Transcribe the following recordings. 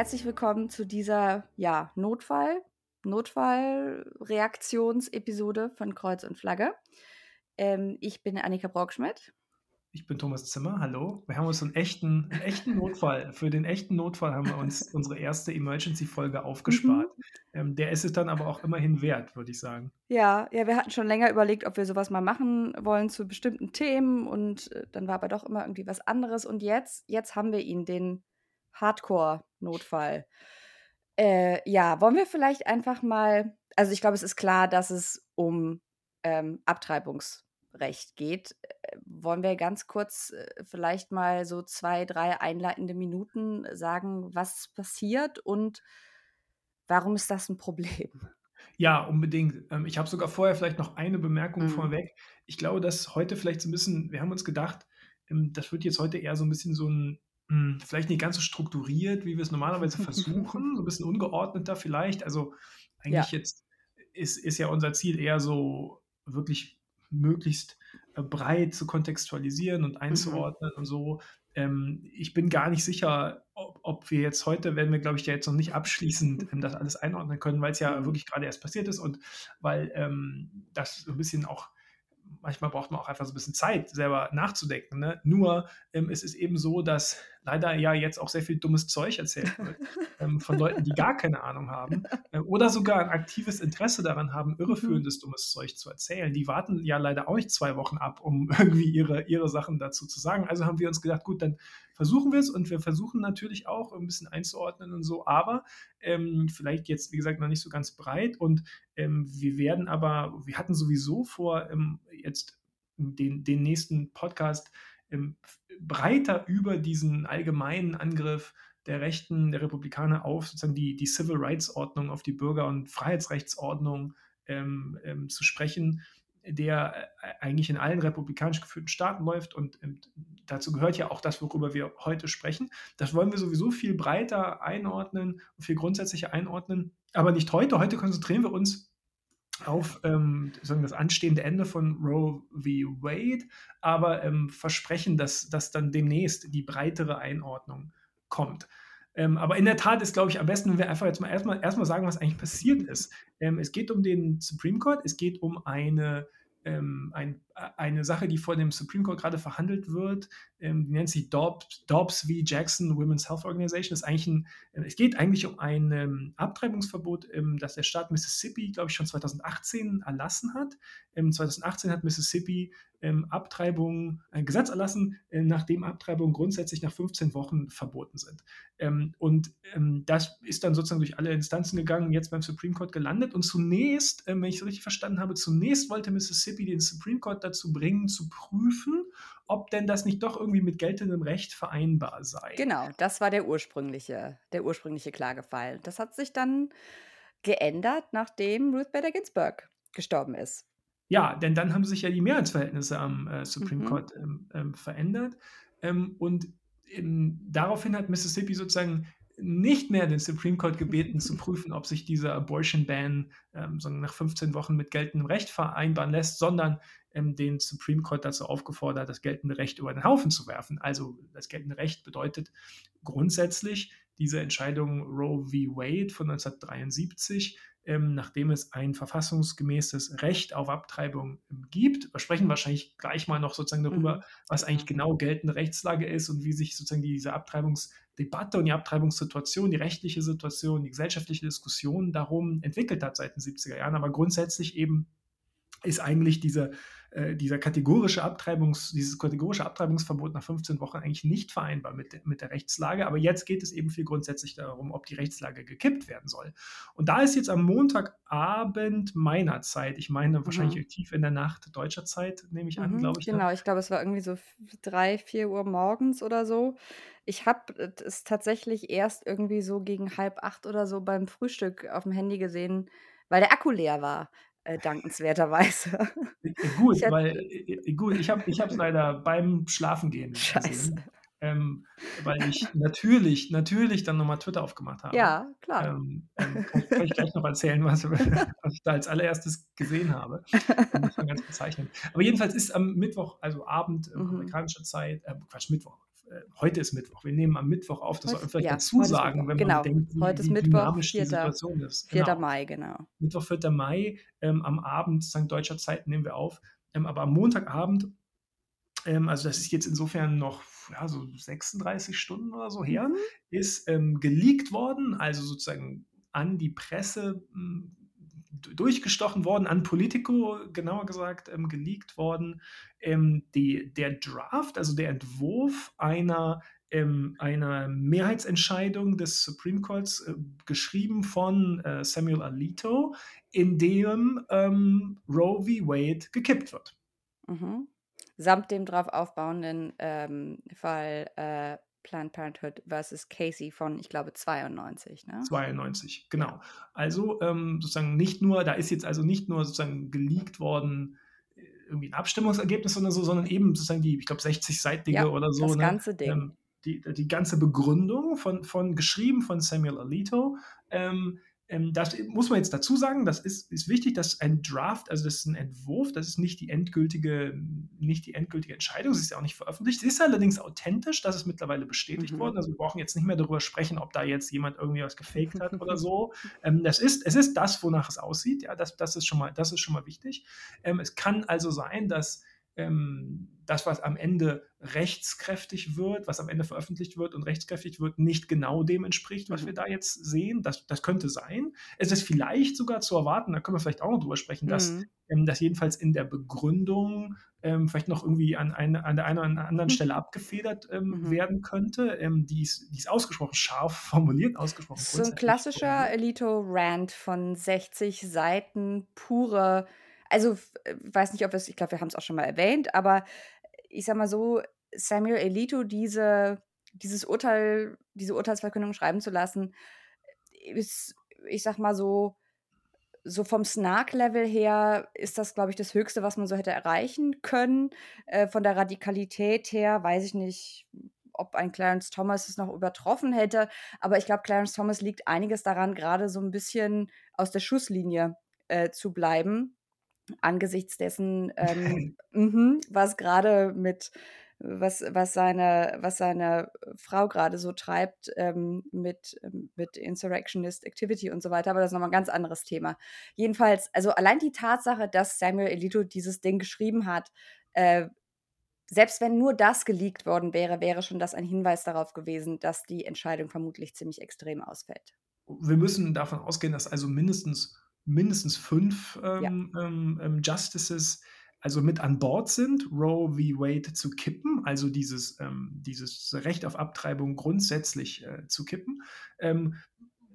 herzlich willkommen zu dieser ja, Notfall, Notfallreaktionsepisode von Kreuz und Flagge. Ähm, ich bin Annika Brockschmidt. Ich bin Thomas Zimmer, hallo. Wir haben uns einen echten, einen echten Notfall, für den echten Notfall haben wir uns unsere erste Emergency-Folge aufgespart. Mhm. Ähm, der ist es dann aber auch immerhin wert, würde ich sagen. Ja, ja, wir hatten schon länger überlegt, ob wir sowas mal machen wollen zu bestimmten Themen und äh, dann war aber doch immer irgendwie was anderes. Und jetzt, jetzt haben wir ihn, den Hardcore-Notfall. Äh, ja, wollen wir vielleicht einfach mal, also ich glaube, es ist klar, dass es um ähm, Abtreibungsrecht geht. Äh, wollen wir ganz kurz äh, vielleicht mal so zwei, drei einleitende Minuten sagen, was passiert und warum ist das ein Problem? Ja, unbedingt. Ähm, ich habe sogar vorher vielleicht noch eine Bemerkung mhm. vorweg. Ich glaube, dass heute vielleicht so ein bisschen, wir haben uns gedacht, ähm, das wird jetzt heute eher so ein bisschen so ein hm, vielleicht nicht ganz so strukturiert, wie wir es normalerweise versuchen, so ein bisschen ungeordneter vielleicht. Also eigentlich ja. jetzt ist, ist ja unser Ziel eher so wirklich möglichst äh, breit zu kontextualisieren und einzuordnen mhm. und so. Ähm, ich bin gar nicht sicher, ob, ob, wir jetzt heute, werden wir, glaube ich, ja jetzt noch nicht abschließend ähm, das alles einordnen können, weil es ja mhm. wirklich gerade erst passiert ist und weil ähm, das so ein bisschen auch manchmal braucht man auch einfach so ein bisschen Zeit, selber nachzudenken. Ne? Nur ähm, es ist eben so, dass leider ja jetzt auch sehr viel dummes Zeug erzählt wird ähm, von Leuten, die gar keine Ahnung haben äh, oder sogar ein aktives Interesse daran haben, irreführendes mhm. dummes Zeug zu erzählen. Die warten ja leider auch nicht zwei Wochen ab, um irgendwie ihre, ihre Sachen dazu zu sagen. Also haben wir uns gedacht, gut, dann versuchen wir es und wir versuchen natürlich auch ein bisschen einzuordnen und so, aber ähm, vielleicht jetzt, wie gesagt, noch nicht so ganz breit und ähm, wir werden aber, wir hatten sowieso vor, ähm, jetzt den, den nächsten Podcast ähm, breiter über diesen allgemeinen Angriff der Rechten, der Republikaner auf sozusagen die, die Civil Rights Ordnung, auf die Bürger- und Freiheitsrechtsordnung ähm, ähm, zu sprechen, der äh, eigentlich in allen republikanisch geführten Staaten läuft. Und ähm, dazu gehört ja auch das, worüber wir heute sprechen. Das wollen wir sowieso viel breiter einordnen und viel grundsätzlicher einordnen, aber nicht heute. Heute konzentrieren wir uns auf ähm, das anstehende Ende von Roe v. Wade, aber ähm, versprechen, dass, dass dann demnächst die breitere Einordnung kommt. Ähm, aber in der Tat ist, glaube ich, am besten, wenn wir einfach jetzt mal erstmal, erstmal sagen, was eigentlich passiert ist. Ähm, es geht um den Supreme Court, es geht um eine ähm, ein, eine Sache, die vor dem Supreme Court gerade verhandelt wird, ähm, die nennt sich Dobbs, Dobbs v. Jackson Women's Health Organization. ist eigentlich ein, äh, es geht eigentlich um ein ähm, Abtreibungsverbot, ähm, das der Staat Mississippi, glaube ich, schon 2018 erlassen hat. 2018 hat Mississippi ähm, Abtreibungen, ein Gesetz erlassen, äh, nachdem Abtreibungen grundsätzlich nach 15 Wochen verboten sind. Ähm, und ähm, das ist dann sozusagen durch alle Instanzen gegangen, jetzt beim Supreme Court gelandet. Und zunächst, ähm, wenn ich es richtig verstanden habe, zunächst wollte Mississippi den Supreme Court dazu bringen, zu prüfen, ob denn das nicht doch irgendwie mit geltendem Recht vereinbar sei. Genau, das war der ursprüngliche, der ursprüngliche Klagefall. Das hat sich dann geändert, nachdem Ruth Bader Ginsburg gestorben ist. Ja, denn dann haben sich ja die Mehrheitsverhältnisse am äh, Supreme mhm. Court ähm, ähm, verändert. Ähm, und daraufhin hat Mississippi sozusagen nicht mehr den Supreme Court gebeten zu prüfen, ob sich dieser Abortion Ban ähm, nach 15 Wochen mit geltendem Recht vereinbaren lässt, sondern ähm, den Supreme Court dazu aufgefordert, das geltende Recht über den Haufen zu werfen. Also das geltende Recht bedeutet grundsätzlich diese Entscheidung Roe v. Wade von 1973 ähm, nachdem es ein verfassungsgemäßes Recht auf Abtreibung ähm, gibt. Wir sprechen wahrscheinlich gleich mal noch sozusagen darüber, mhm. was eigentlich genau geltende Rechtslage ist und wie sich sozusagen diese Abtreibungsdebatte und die Abtreibungssituation, die rechtliche Situation, die gesellschaftliche Diskussion darum entwickelt hat seit den 70er Jahren. Aber grundsätzlich eben ist eigentlich diese äh, dieser kategorische Abtreibungs, dieses kategorische Abtreibungsverbot nach 15 Wochen eigentlich nicht vereinbar mit, mit der Rechtslage. Aber jetzt geht es eben viel grundsätzlich darum, ob die Rechtslage gekippt werden soll. Und da ist jetzt am Montagabend meiner Zeit, ich meine wahrscheinlich mhm. tief in der Nacht deutscher Zeit, nehme ich an, mhm, glaube ich. Ne? Genau, ich glaube, es war irgendwie so drei, vier Uhr morgens oder so. Ich habe es tatsächlich erst irgendwie so gegen halb acht oder so beim Frühstück auf dem Handy gesehen, weil der Akku leer war äh, dankenswerterweise. Gut, ich weil äh, gut, ich habe es leider beim Schlafengehen Scheiße. gesehen. Ähm, weil ich natürlich, natürlich dann nochmal Twitter aufgemacht habe. Ja, klar. Ähm, ähm, kann, kann, ich gleich noch erzählen, was, was, ich da als allererstes gesehen habe. Das war ganz bezeichnend. Aber jedenfalls ist am Mittwoch, also Abend, äh, mhm. amerikanischer Zeit, äh, Quatsch, Mittwoch, äh, heute ist Mittwoch, wir nehmen am Mittwoch auf, das soll man vielleicht ja, dazu sagen, wenn genau. man bedenkt, wie, heute ist Mittwoch, dynamisch 4. die Situation ist. 4. Genau. Mai, genau. Mittwoch, 4. Mai, ähm, am Abend, St. Deutscher Zeit nehmen wir auf, ähm, aber am Montagabend, ähm, also das ist jetzt insofern noch ja, so 36 Stunden oder so her, Mhm. ist ähm, geleakt worden, also sozusagen an die Presse d- durchgestochen worden, an Politico genauer gesagt ähm, geleakt worden, ähm, die, der Draft, also der Entwurf einer, ähm, einer Mehrheitsentscheidung des Supreme Courts, äh, geschrieben von äh, Samuel Alito, in dem ähm, Roe v. Wade gekippt wird. Mhm. Samt dem darauf aufbauenden ähm, Fall äh, Planned Parenthood versus Casey von, ich glaube, 92. Ne? 92, genau. Also ähm, sozusagen nicht nur, da ist jetzt also nicht nur sozusagen geleakt worden, äh, irgendwie ein Abstimmungsergebnis oder so, sondern eben sozusagen die, ich glaube, 60-seitige Ja, oder so, das ne? ganze Ding. Ähm, die, die ganze Begründung von, von geschrieben von Samuel Alito. Ähm, ähm, das muss man jetzt dazu sagen, das ist, ist wichtig, dass ein Draft, also das ist ein Entwurf, das ist nicht die endgültige, nicht die endgültige Entscheidung, sie ist ja auch nicht veröffentlicht. Sie ist allerdings authentisch, das ist mittlerweile bestätigt Mhm. worden. Also wir brauchen jetzt nicht mehr darüber sprechen, ob da jetzt jemand irgendwie was gefaked hat oder so. Ähm, das ist, es ist das, wonach es aussieht. Ja, das, das, ist, schon mal, das ist schon mal wichtig. Ähm, es kann also sein, dass das, was am Ende rechtskräftig wird, was am Ende veröffentlicht wird und rechtskräftig wird, nicht genau dem entspricht, was Mhm. wir da jetzt sehen. Das, das könnte sein. Es ist vielleicht sogar zu erwarten, da können wir vielleicht auch noch drüber sprechen, dass, Mhm. ähm, dass jedenfalls in der Begründung ähm, vielleicht noch irgendwie an, eine, an der einen oder anderen Stelle abgefedert ähm, Mhm. werden könnte. Ähm, die, ist, die ist ausgesprochen scharf formuliert, ausgesprochen So ein klassischer. Elito-Rant von 60 Seiten pure. Also, äh, weiß nicht, ob es, ich glaube, wir haben es auch schon mal erwähnt, aber ich sag mal so, Samuel Elito diese, dieses Urteil, diese Urteilsverkündung schreiben zu lassen, ist, ich sag mal so, so vom Snark-Level her ist das, glaube ich, das Höchste, was man so hätte erreichen können. Äh, von der Radikalität her weiß ich nicht, ob ein Clarence Thomas es noch übertroffen hätte. Aber ich glaube, Clarence Thomas liegt einiges daran, gerade so ein bisschen aus der Schusslinie äh, zu bleiben. Angesichts dessen, ähm, mhm, was gerade mit, was, was, seine, was seine Frau gerade so treibt ähm, mit, ähm, mit Insurrectionist Activity und so weiter. Aber das ist nochmal ein ganz anderes Thema. Jedenfalls, also allein die Tatsache, dass Samuel Alito dieses Ding geschrieben hat, äh, selbst wenn nur das geleakt worden wäre, wäre schon das ein Hinweis darauf gewesen, dass die Entscheidung vermutlich ziemlich extrem ausfällt. wir müssen davon ausgehen, dass also mindestens, mindestens fünf Ja. ähm, ähm, ähm, Justices also mit an Bord sind, Roe v. Wade zu kippen, also dieses, ähm, dieses Recht auf Abtreibung grundsätzlich äh, zu kippen. Ähm,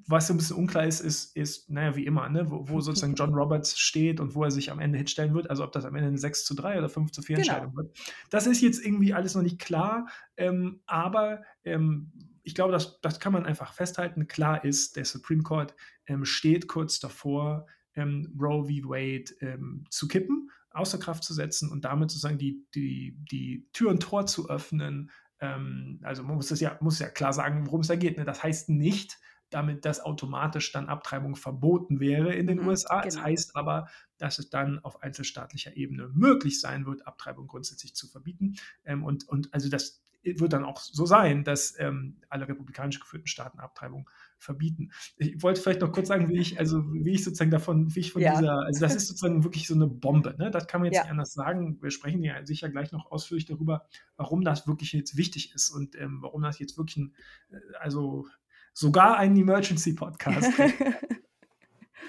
was so ein bisschen unklar ist, ist, ist naja, wie immer, ne, wo, wo sozusagen John Roberts steht und wo er sich am Ende hinstellen wird, also ob das am Ende eine 6 zu 3 oder 5 zu 4 Genau. Entscheidung wird. Das ist jetzt irgendwie alles noch nicht klar, ähm, aber ähm, ich glaube, das, das kann man einfach festhalten. Klar ist, der Supreme Court ähm, steht kurz davor, ähm, Roe v. Wade ähm, zu kippen, außer Kraft zu setzen und damit sozusagen die, die, die Tür und Tor zu öffnen. Ähm, also man muss das ja, muss ja klar sagen, worum es da geht. Ne? Das heißt nicht, damit dass automatisch dann Abtreibung verboten wäre in den Mhm, USA. Es genau. heißt aber, dass es dann auf einzelstaatlicher Ebene möglich sein wird, Abtreibung grundsätzlich zu verbieten. Ähm, und, und also das wird dann auch so sein, dass ähm, alle republikanisch geführten Staaten Abtreibung verbieten. Ich wollte vielleicht noch kurz sagen, wie ich, also wie ich sozusagen davon, wie ich von Ja. dieser, also das ist sozusagen wirklich so eine Bombe, ne? Das kann man jetzt Ja. nicht anders sagen. Wir sprechen ja sicher gleich noch ausführlich darüber, warum das wirklich jetzt wichtig ist und ähm, warum das jetzt wirklich ein, äh, also sogar einen Emergency-Podcast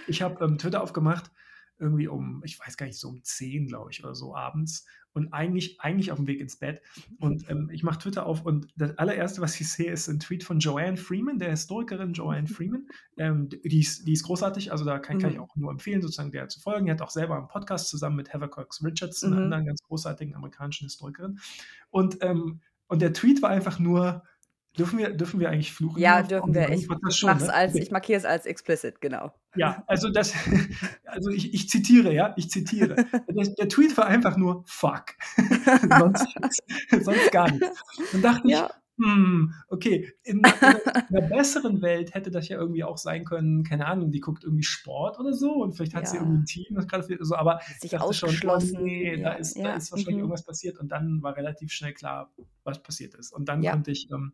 ich habe ähm, Twitter aufgemacht, irgendwie um, ich weiß gar nicht, so um 10, glaube ich, oder so abends. Und eigentlich, eigentlich auf dem Weg ins Bett. Und ähm, ich mache Twitter auf und das allererste, was ich sehe, ist ein Tweet von Joanne Freeman, der Historikerin Joanne Freeman. Ähm, die, ist, die ist großartig, also da kann, kann ich Mhm. auch nur empfehlen, sozusagen der zu folgen. Die hat auch selber einen Podcast zusammen mit Heather Cox Richardson, einer Mhm. anderen ganz großartigen amerikanischen Historikerin. Und, ähm, und der Tweet war einfach nur, dürfen wir, dürfen wir eigentlich fluchen? Ja, dürfen wir. Ich, ich, schon, ne? als, ich markiere es als explicit, genau. Ja, also das, also ich, ich zitiere, ja, ich zitiere. Der, der Tweet war einfach nur fuck. sonst, sonst gar nichts. Dann dachte ich, Ja. Hm, okay. In in 'ner besseren Welt hätte das ja irgendwie auch sein können, keine Ahnung, die guckt irgendwie Sport oder so und vielleicht hat sie irgendwie 'n Ja. Team, das grade so, aber ich sich dachte schon: „Oh ausgeschlossen, ne, da ja, ist da ja, ist wahrscheinlich mhm. irgendwas passiert.“ Und dann war relativ schnell klar, was passiert ist. Und dann Ja. konnte ich, ähm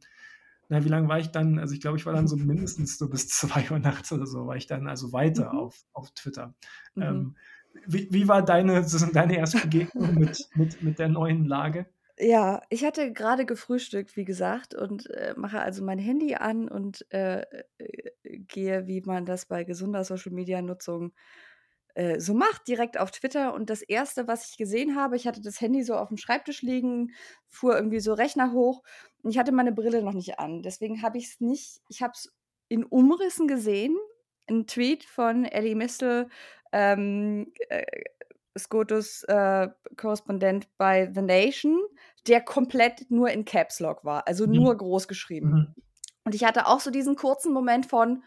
na, wie lang war ich dann? Also, ich glaube, ich war dann so mindestens so bis 2:00 nachts oder so war ich dann also weiter Mhm. auf auf Twitter. Mhm. Ähm, wie wie war deine deine erste Begegnung mit mit mit der neuen Lage? Ja, ich hatte grade gefrühstückt, wie gesagt, und, äh, mache also mein Handy an und, äh, äh, gehe, wie man das bei gesunder Social-Media-Nutzung, äh, so macht, direkt auf Twitter. Und das Erste, was ich gesehen habe ich hatte das Handy so aufm Schreibtisch liegen, fuhr irgendwie so Rechner hoch und ich hatte meine Brille noch nicht an. Deswegen habe ich's nicht ich habe es in Umrissen gesehen, 'n Tweet von Elie Mystal, ähm, äh, SCOTUS, äh, Korrespondent bei The Nation, der komplett nur in Caps Lock war, also nur Mhm. groß geschrieben. Mhm. Und ich hatte auch so diesen kurzen Moment von: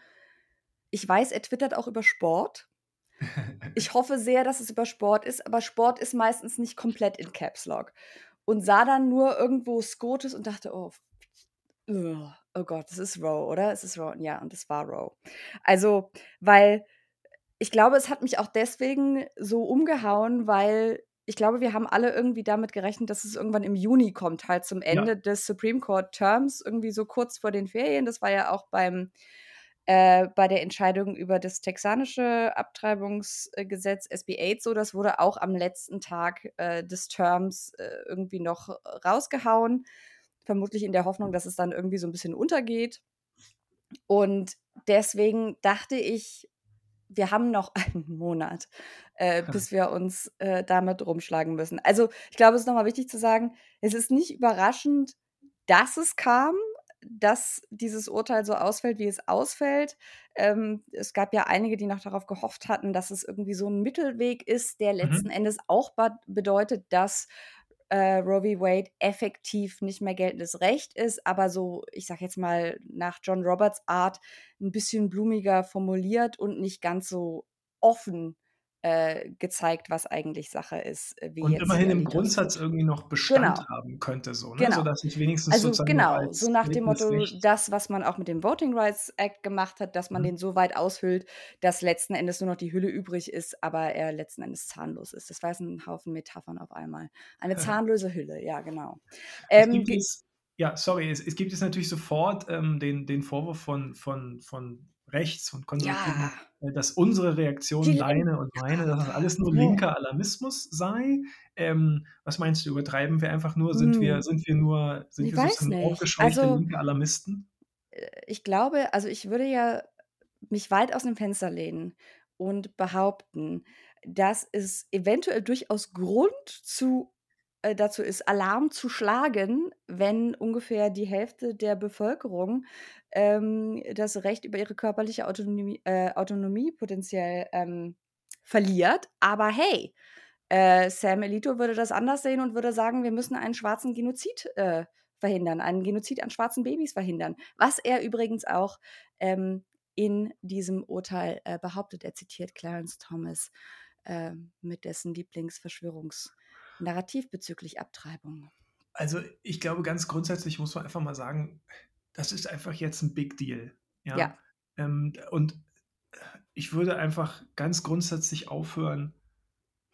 „Ich weiß, er twittert auch über Sport. Ich hoffe sehr, dass es über Sport ist, aber Sport ist meistens nicht komplett in Caps Lock.“ Und sah dann nur irgendwo SCOTUS und dachte: „Oh, oh Gott, das ist Roe, oder? Es ist Roe.“ Ja, und es war Roe. Also, weil ich glaube, es hat mich auch deswegen so umgehauen, weil ich glaube, wir haben alle irgendwie damit gerechnet, dass es irgendwann im Juni kommt, halt zum Ja. Ende des Supreme Court Terms, irgendwie so kurz vor den Ferien. Das war ja auch beim äh, bei der Entscheidung über das texanische Abtreibungs äh, Gesetz SB 8 so. Das wurde auch am letzten Tag, äh, des Terms, äh, irgendwie noch rausgehauen, vermutlich in der Hoffnung, dass es dann irgendwie so 'n bisschen untergeht. Und deswegen dachte ich, wir haben noch einen Monat, äh, bis wir uns, äh, damit rumschlagen müssen. Also, ich glaube, es ist noch mal wichtig zu sagen, es ist nicht überraschend, dass es kam, dass dieses Urteil so ausfällt, wie es ausfällt. Ähm, es gab ja einige, die noch darauf gehofft hatten, dass es irgendwie so 'n Mittelweg ist, der letzten Mhm. Endes auch bedeutet, dass, äh, Roe v. Wade effektiv nicht mehr geltendes Recht ist, aber so, ich sage jetzt mal, nach John Roberts Art 'n bisschen blumiger formuliert und nicht ganz so offen, äh, gezeigt, was eigentlich Sache ist, äh, wie Und immerhin im Grundsatz irgendwie noch Bestand Genau. haben könnte so, ne? Genau. Sodass ich wenigstens Also, sozusagen genau, so nach dem Motto, das, was man auch mit dem Voting Rights Act gemacht hat, dass man Mhm. den so weit aushöhlt, dass letzten Endes nur noch die Hülle übrig ist, aber er letzten Endes zahnlos ist. Das war jetzt 'n Haufen Metaphern auf einmal. Eine zahnlose Hülle, ja, genau. Ähm, ja, sorry, es es gibt jetzt natürlich sofort, ähm, den den Vorwurf von von von rechts, von Ja. Konservativen, äh, dass unsere Die Reaktion, Linken, deine und meine, dass das alles nur linker Alarmismus sei. Ähm, was meinst du, übertreiben wir einfach nur? Sind wir Hm. sind wir nur sind Ich wir sozusagen aufgescheuchte Also linke Alarmisten? äh, ich glaube also, ich würde ja mich weit aus dem Fenster lehnen und behaupten, dass es eventuell durchaus Grund zu äh, dazu ist, Alarm zu schlagen, wenn ungefähr die Hälfte der Bevölkerung, ähm, das Recht über ihre körperliche Autonomie äh, Autonomie potenziell, ähm, verliert. Aber hey, äh, Sam Alito würde das anders sehen und würde sagen: „Wir müssen einen schwarzen Genozid, äh, verhindern, einen Genozid an schwarzen Babys verhindern.“ Was er übrigens auch, ähm, in diesem Urteil, äh, behauptet. Er zitiert Clarence Thomas, ähm, mit dessen Lieblingsverschwörungsnarrativ bezüglich Abtreibung. Also, ich glaube, ganz grundsätzlich muss man einfach mal sagen, das ist einfach jetzt 'n Big Deal, ja? Ja. Ähm, und ich würde einfach ganz grundsätzlich aufhören,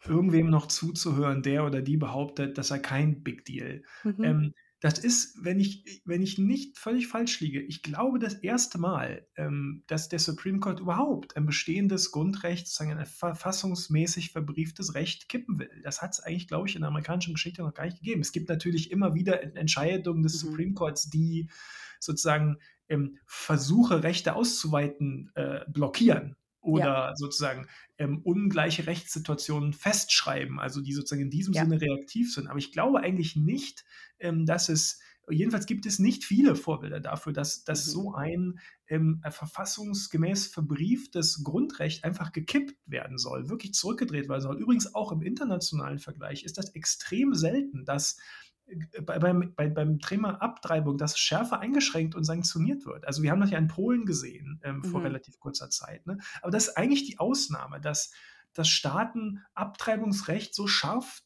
irgendwem noch zuzuhören, der oder die behauptet, das sei kein Big Deal. Mhm. Ähm, das ist, wenn ich wenn ich nicht völlig falsch liege ich glaube, das 1. Mal, ähm, dass der Supreme Court überhaupt ein bestehendes Grundrecht, sozusagen ein verfassungsmäßig verbrieftes Recht kippen will. Das hat's eigentlich, glaube ich, in der amerikanischen Geschichte noch gar nicht gegeben. Es gibt natürlich immer wieder En Entscheidungen des Mhm. Supreme Courts, die sozusagen, ähm, Versuche, Rechte auszuweiten, äh, blockieren Ja. oder sozusagen, ähm, ungleiche Rechtssituationen festschreiben, also, die sozusagen in diesem Ja. Sinne reaktiv sind. Aber ich glaube eigentlich nicht, ähm, dass es jedenfalls gibt es nicht viele Vorbilder dafür, dass dass Mhm. so ein, ähm, verfassungsgemäß verbrieftes Grundrecht einfach gekippt werden soll, wirklich zurückgedreht werden soll. Übrigens auch im internationalen Vergleich ist das extrem selten, dass, bei beim bei beim Thema Abtreibung das schärfer eingeschränkt und sanktioniert wird. Also, wir haben das ja in Polen gesehen, ähm, vor Mhm. relativ kurzer Zeit, ne? Aber das ist eigentlich die Ausnahme, dass dass Staaten Abtreibungsrecht so scharf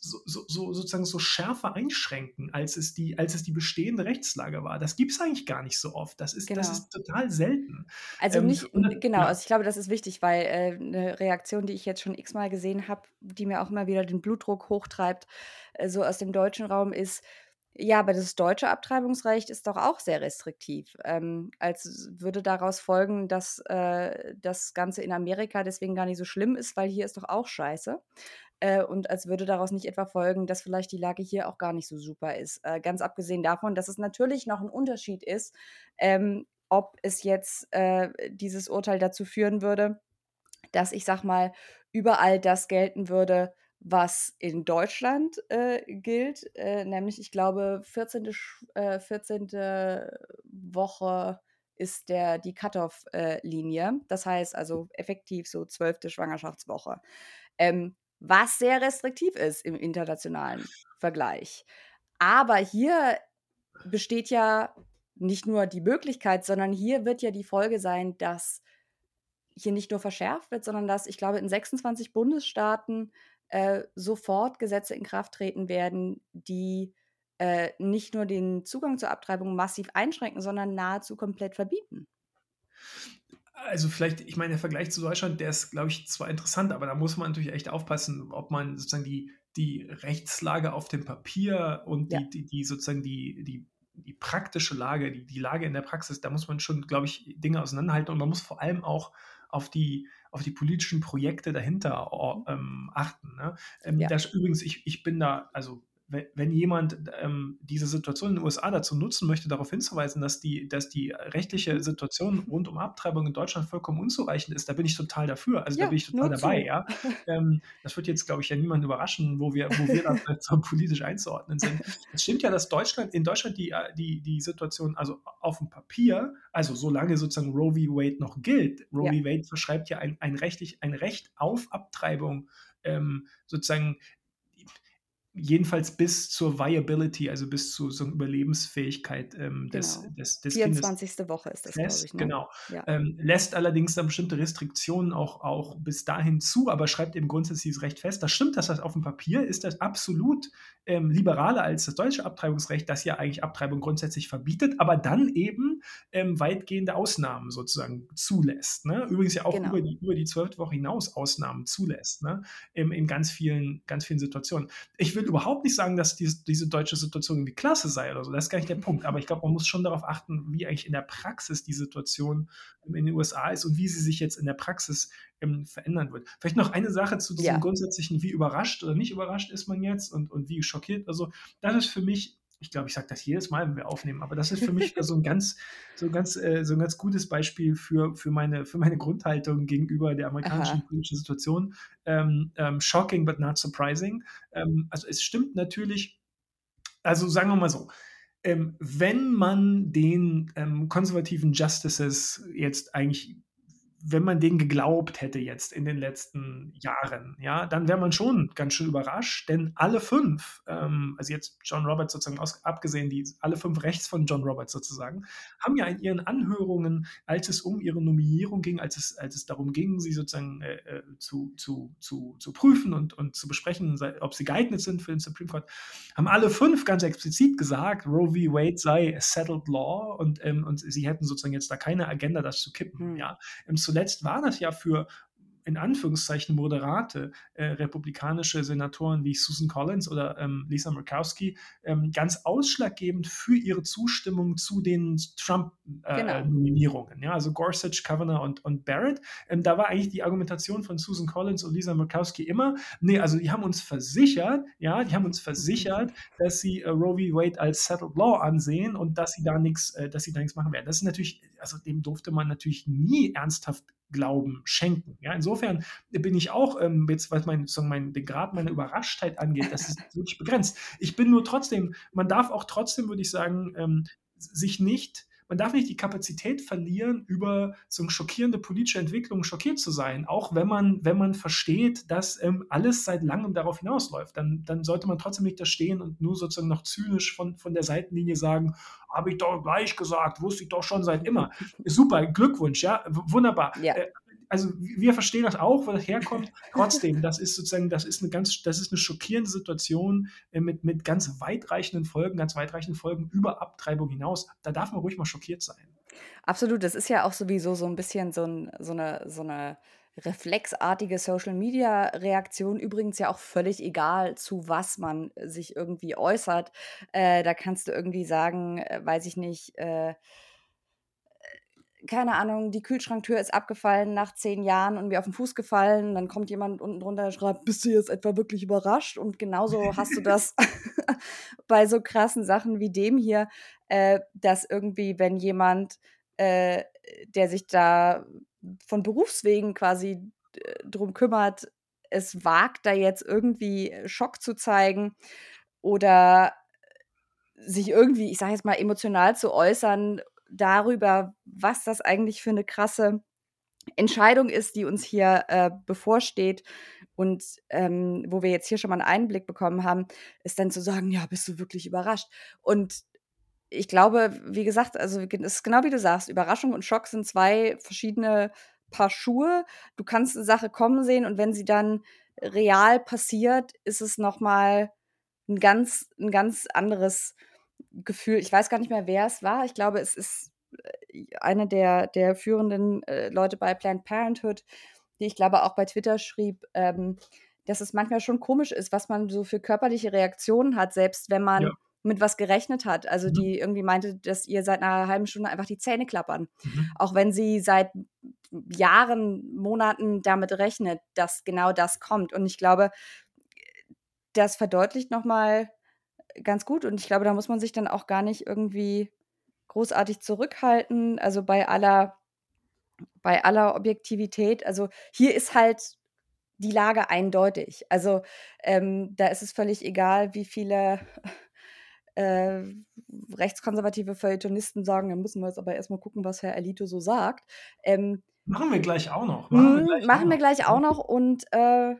so, so, so, sozusagen so schärfer einschränken, als es die, als es die bestehende Rechtslage war. Das gibt es eigentlich gar nicht so oft. Das ist, genau. das ist total selten. Also ähm, nicht, und, genau, ja. also ich glaube, das ist wichtig, weil äh, eine Reaktion, die ich jetzt schon x-mal gesehen habe, die mir auch immer wieder den Blutdruck hochtreibt, äh, so aus dem deutschen Raum ist, ja, aber das deutsche Abtreibungsrecht ist doch auch sehr restriktiv. Ähm, als würde daraus folgen, dass äh, das Ganze in Amerika deswegen gar nicht so schlimm ist, weil hier ist doch auch scheiße. Äh, und als würde daraus nicht etwa folgen, dass vielleicht die Lage hier auch gar nicht so super ist. Äh, ganz abgesehen davon, dass es natürlich noch ein Unterschied ist, ähm, ob es jetzt äh, dieses Urteil dazu führen würde, dass ich sag mal, überall das gelten würde, was in Deutschland äh, gilt, äh, nämlich ich glaube 14. Äh, 14. Woche ist der, die Cut-off-Linie. das heißt also effektiv so 12. Schwangerschaftswoche. Ähm, was sehr restriktiv ist im internationalen Vergleich. Aber hier besteht ja nicht nur die Möglichkeit, sondern hier wird ja die Folge sein, dass hier nicht nur verschärft wird, sondern dass ich glaube in 26 Bundesstaaten äh, sofort Gesetze in Kraft treten werden, die äh, nicht nur den Zugang zur Abtreibung massiv einschränken, sondern nahezu komplett verbieten. Also vielleicht, ich meine, der Vergleich zu Deutschland, der ist, glaube ich, zwar interessant, aber da muss man natürlich echt aufpassen, ob man sozusagen die, die Rechtslage auf dem Papier und die, ja. die, die, sozusagen die, die, die praktische Lage, die, die Lage in der Praxis, da muss man schon, glaube ich, Dinge auseinanderhalten und man muss vor allem auch auf die, auf die politischen Projekte dahinter ähm, achten. Ne? Ähm, ja. das, übrigens, ich, ich bin da, also wenn jemand ähm, diese Situation in den USA dazu nutzen möchte, darauf hinzuweisen, dass die, dass die rechtliche Situation rund um Abtreibung in Deutschland vollkommen unzureichend ist, da bin ich total dafür. Also ja, da bin ich total dabei. Ja? Ähm, das wird jetzt, glaube ich, ja niemanden überraschen, wo wir, wo wir da so politisch einzuordnen sind. Es stimmt ja, dass Deutschland, in Deutschland die, die, die Situation, also auf dem Papier, also solange sozusagen Roe v. Wade noch gilt, Roe ja. v. Wade verschreibt ja ein, ein, rechtlich, ein Recht auf Abtreibung ähm, sozusagen jedenfalls bis zur Viability, also bis zur so Überlebensfähigkeit ähm, des, genau. des, des 24. Kindes Woche ist das, lässt, ich, ne? Genau. Ja. Ähm, lässt allerdings dann bestimmte Restriktionen auch, auch bis dahin zu, aber schreibt eben grundsätzlich Recht fest. Das stimmt, dass das auf dem Papier ist das absolut ähm, liberaler als das deutsche Abtreibungsrecht, das ja eigentlich Abtreibung grundsätzlich verbietet, aber dann eben ähm, weitgehende Ausnahmen sozusagen zulässt. Ne? Übrigens ja auch genau. über die über die zwölfte Woche hinaus Ausnahmen zulässt, ne? in, in ganz vielen ganz vielen Situationen. Ich will überhaupt nicht sagen, dass diese, diese deutsche Situation irgendwie klasse sei oder so. Das ist gar nicht der Punkt. Aber ich glaube, man muss schon darauf achten, wie eigentlich in der Praxis die Situation in den USA ist und wie sie sich jetzt in der Praxis ähm, verändern wird. Vielleicht noch eine Sache zu diesem ja. grundsätzlichen, wie überrascht oder nicht überrascht ist man jetzt und, und wie schockiert. Also, das ist für mich ich glaube, ich sage das jedes Mal, wenn wir aufnehmen, aber das ist für mich so ein ganz, so ein ganz, äh, so ein ganz gutes Beispiel für, für, meine, für meine Grundhaltung gegenüber der amerikanischen Aha. politischen Situation. Ähm, ähm, shocking, but not surprising. Ähm, also es stimmt natürlich, also sagen wir mal so, ähm, wenn man den ähm, konservativen Justices jetzt eigentlich wenn man denen geglaubt hätte jetzt in den letzten Jahren, ja, dann wäre man schon ganz schön überrascht, denn alle fünf, ähm, also jetzt John Roberts sozusagen aus, abgesehen, die alle fünf rechts von John Roberts sozusagen, haben ja in ihren Anhörungen, als es um ihre Nominierung ging, als es, als es darum ging, sie sozusagen äh, äh zu, zu, zu, zu prüfen und, und zu besprechen, ob sie geeignet sind für den Supreme Court, haben alle fünf ganz explizit gesagt, Roe v. Wade sei a settled law und, ähm, und sie hätten sozusagen jetzt da keine Agenda, das zu kippen, hm. ja. Im zuletzt war das ja für in Anführungszeichen moderate äh, republikanische Senatoren wie Susan Collins oder ähm, Lisa Murkowski ähm, ganz ausschlaggebend für ihre Zustimmung zu den Trump-Nominierungen. Äh, genau. ja, also Gorsuch, Kavanaugh und, und Barrett. Ähm, da war eigentlich die Argumentation von Susan Collins und Lisa Murkowski immer, nee, also die haben uns versichert, ja, die haben uns versichert, dass sie äh, Roe v. Wade als settled law ansehen und dass sie da nichts, äh, dass sie da nichts machen werden. Das ist natürlich, also dem durfte man natürlich nie ernsthaft Glauben schenken. Ja, insofern bin ich auch ähm, jetzt, was mein, mein, den Grad meiner Überraschtheit angeht, das ist wirklich begrenzt. Ich bin nur trotzdem, man darf auch trotzdem, würde ich sagen, ähm, sich nicht man darf nicht die Kapazität verlieren, über so eine schockierende politische Entwicklung schockiert zu sein, auch wenn man, wenn man versteht, dass ähm, alles seit langem darauf hinausläuft. Dann, dann sollte man trotzdem nicht da stehen und nur sozusagen noch zynisch von, von der Seitenlinie sagen, habe ich doch gleich gesagt, wusste ich doch schon seit immer. Super, Glückwunsch, ja, wunderbar. Ja. Äh, also wir verstehen das auch, wo das herkommt. Trotzdem, das ist sozusagen, das ist eine ganz, das ist eine schockierende Situation äh, mit, mit ganz weitreichenden Folgen, ganz weitreichenden Folgen über Abtreibung hinaus. Da darf man ruhig mal schockiert sein. Absolut, das ist ja auch sowieso so ein bisschen so, ein, so eine, so eine reflexartige Social-Media-Reaktion. Übrigens ja auch völlig egal, zu was man sich irgendwie äußert. Äh, da kannst du irgendwie sagen, äh, weiß ich nicht, äh, keine Ahnung, die Kühlschranktür ist abgefallen nach zehn Jahren und mir auf den Fuß gefallen. Dann kommt jemand unten drunter und schreibt, bist du jetzt etwa wirklich überrascht? Und genauso hast du das bei so krassen Sachen wie dem hier, äh, dass irgendwie, wenn jemand, äh, der sich da von Berufswegen quasi äh, drum kümmert, es wagt, da jetzt irgendwie Schock zu zeigen oder sich irgendwie, ich sage jetzt mal, emotional zu äußern darüber, was das eigentlich für eine krasse Entscheidung ist, die uns hier äh, bevorsteht und ähm, wo wir jetzt hier schon mal einen Einblick bekommen haben, ist dann zu sagen, ja, bist du wirklich überrascht? Und ich glaube, wie gesagt, also es ist genau wie du sagst, Überraschung und Schock sind zwei verschiedene Paar Schuhe. Du kannst eine Sache kommen sehen und wenn sie dann real passiert, ist es noch mal ein ganz ein ganz anderes Gefühl. Ich weiß gar nicht mehr, wer es war. Ich glaube, es ist äh, eine der, der führenden äh, Leute bei Planned Parenthood, die ich glaube auch bei Twitter schrieb, ähm, dass es manchmal schon komisch ist, was man so für körperliche Reaktionen hat, selbst wenn man ja. mit was gerechnet hat. Also mhm. die irgendwie meinte, dass ihr seit einer halben Stunde einfach die Zähne klappern. Mhm. Auch wenn sie seit Jahren, Monaten damit rechnet, dass genau das kommt. Und ich glaube, das verdeutlicht nochmal ganz gut. Und ich glaube, da muss man sich dann auch gar nicht irgendwie großartig zurückhalten. Also bei aller, bei aller Objektivität. Also hier ist halt die Lage eindeutig. Also ähm, da ist es völlig egal, wie viele äh, rechtskonservative Feuilletonisten sagen, dann müssen wir jetzt aber erstmal gucken, was Herr Alito so sagt. Ähm, machen wir gleich auch noch. Machen wir hm, gleich, machen auch, wir gleich noch. auch noch. Und äh,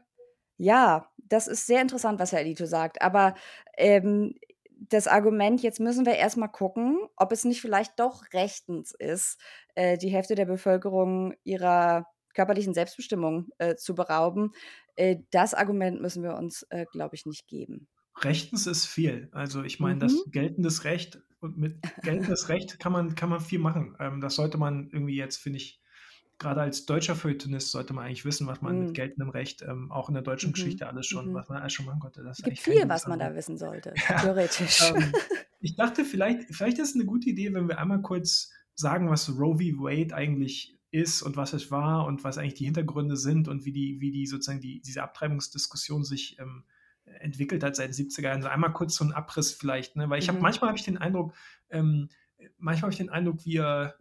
ja, das ist sehr interessant, was Herr Alito sagt. Aber ähm, das Argument, jetzt müssen wir erstmal gucken, ob es nicht vielleicht doch rechtens ist, äh, die Hälfte der Bevölkerung ihrer körperlichen Selbstbestimmung äh, zu berauben, äh, das Argument müssen wir uns, äh, glaube ich, nicht geben. Rechtens ist viel. Also ich meine, mhm. das geltendes Recht und mit geltendes Recht kann man, kann man viel machen. Ähm, das sollte man irgendwie jetzt, finde ich, gerade als deutscher Feuilletonist sollte man eigentlich wissen, was man mhm. mit geltendem Recht ähm, auch in der deutschen mhm. Geschichte alles schon, mhm. was man alles schon machen konnte. Das es gibt viel, was man da wissen sollte, theoretisch. ähm, ich dachte, vielleicht, vielleicht ist es eine gute Idee, wenn wir einmal kurz sagen, was Roe v. Wade eigentlich ist und was es war und was eigentlich die Hintergründe sind und wie die, wie die sozusagen die, diese Abtreibungsdiskussion sich ähm, entwickelt hat seit den 70er Jahren. Also einmal kurz so ein Abriss vielleicht, ne? weil ich habe mhm. manchmal habe ich den Eindruck, ähm, manchmal habe ich den Eindruck, wir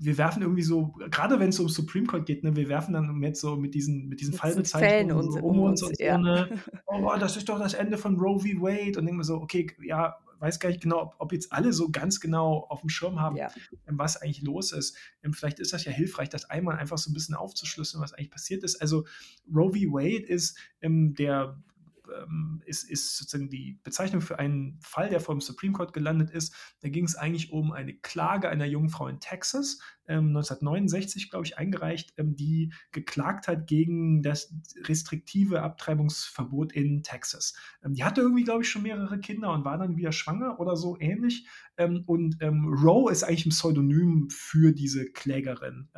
wir werfen irgendwie so, gerade wenn es um Supreme Court geht, ne, wir werfen dann jetzt so mit diesen, mit diesen Fallbezeichnungen so um uns, und ja. so, ne, oh, das ist doch das Ende von Roe v. Wade und denken wir so, okay, ja, weiß gar nicht genau, ob, ob, jetzt alle so ganz genau auf dem Schirm haben, ja. Ähm, was eigentlich los ist. Ähm, vielleicht ist das ja hilfreich, das einmal einfach so ein bisschen aufzuschlüsseln, was eigentlich passiert ist. Also Roe v. Wade ist ähm, der ähm, ist, ist sozusagen die Bezeichnung für einen Fall, der vor dem Supreme Court gelandet ist. Da ging es eigentlich um eine Klage einer jungen Frau in Texas, ähm, 1969, glaube ich, eingereicht, ähm, die geklagt hat gegen das restriktive Abtreibungsverbot in Texas. Ähm, die hatte irgendwie, glaube ich, schon mehrere Kinder und war dann wieder schwanger oder so ähnlich. Ähm, und ähm, Roe ist eigentlich ein Pseudonym für diese Klägerin,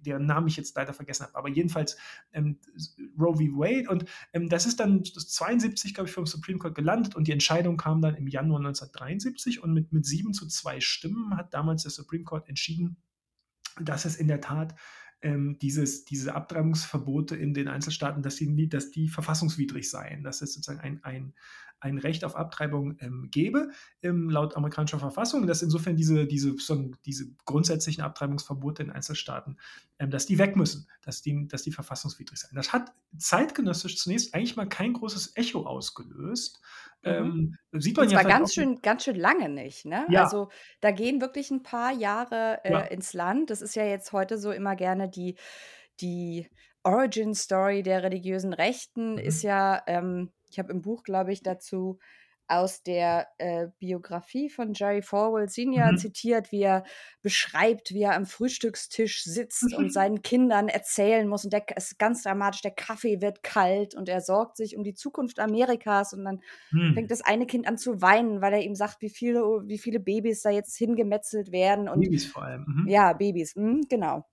deren Namen ich jetzt leider vergessen habe. Aber jedenfalls Roe v. Wade. Und das ist dann 72, glaube ich, vom Supreme Court gelandet und die Entscheidung kam dann im Januar 1973 und mit, mit sieben zu zwei Stimmen hat damals der Supreme Court entschieden, dass es in der Tat ähm, dieses, diese Abtreibungsverbote in den Einzelstaaten, dass die, dass die verfassungswidrig seien, dass es sozusagen ein, ein, ein Recht auf Abtreibung ähm, gäbe, ähm, laut amerikanischer Verfassung, dass insofern diese, diese, diese grundsätzlichen Abtreibungsverbote in Einzelstaaten, ähm, dass die weg müssen, dass die, dass die verfassungswidrig seien. Das hat zeitgenössisch zunächst eigentlich mal kein großes Echo ausgelöst. Mhm. Ähm, sieht man Und ja zwar ganz schön, ganz schön lange nicht. Ne? Ja. Also da gehen wirklich ein paar Jahre äh, ja. ins Land. Das ist ja jetzt heute so immer gerne die, die Origin Story der religiösen Rechten, mhm. ist ja, ähm, ich habe im Buch, glaube ich, dazu aus der äh, Biografie von Jerry Falwell Senior Mhm. zitiert, wie er beschreibt, wie er am Frühstückstisch sitzt und seinen Kindern erzählen muss. Und der ist ganz dramatisch, der Kaffee wird kalt und er sorgt sich um die Zukunft Amerikas. Und dann fängt Mhm. das eine Kind an zu weinen, weil er ihm sagt, wie viele, wie viele Babys da jetzt hingemetzelt werden. Und Babys vor allem. Mhm. ja, Babys, mhm, genau.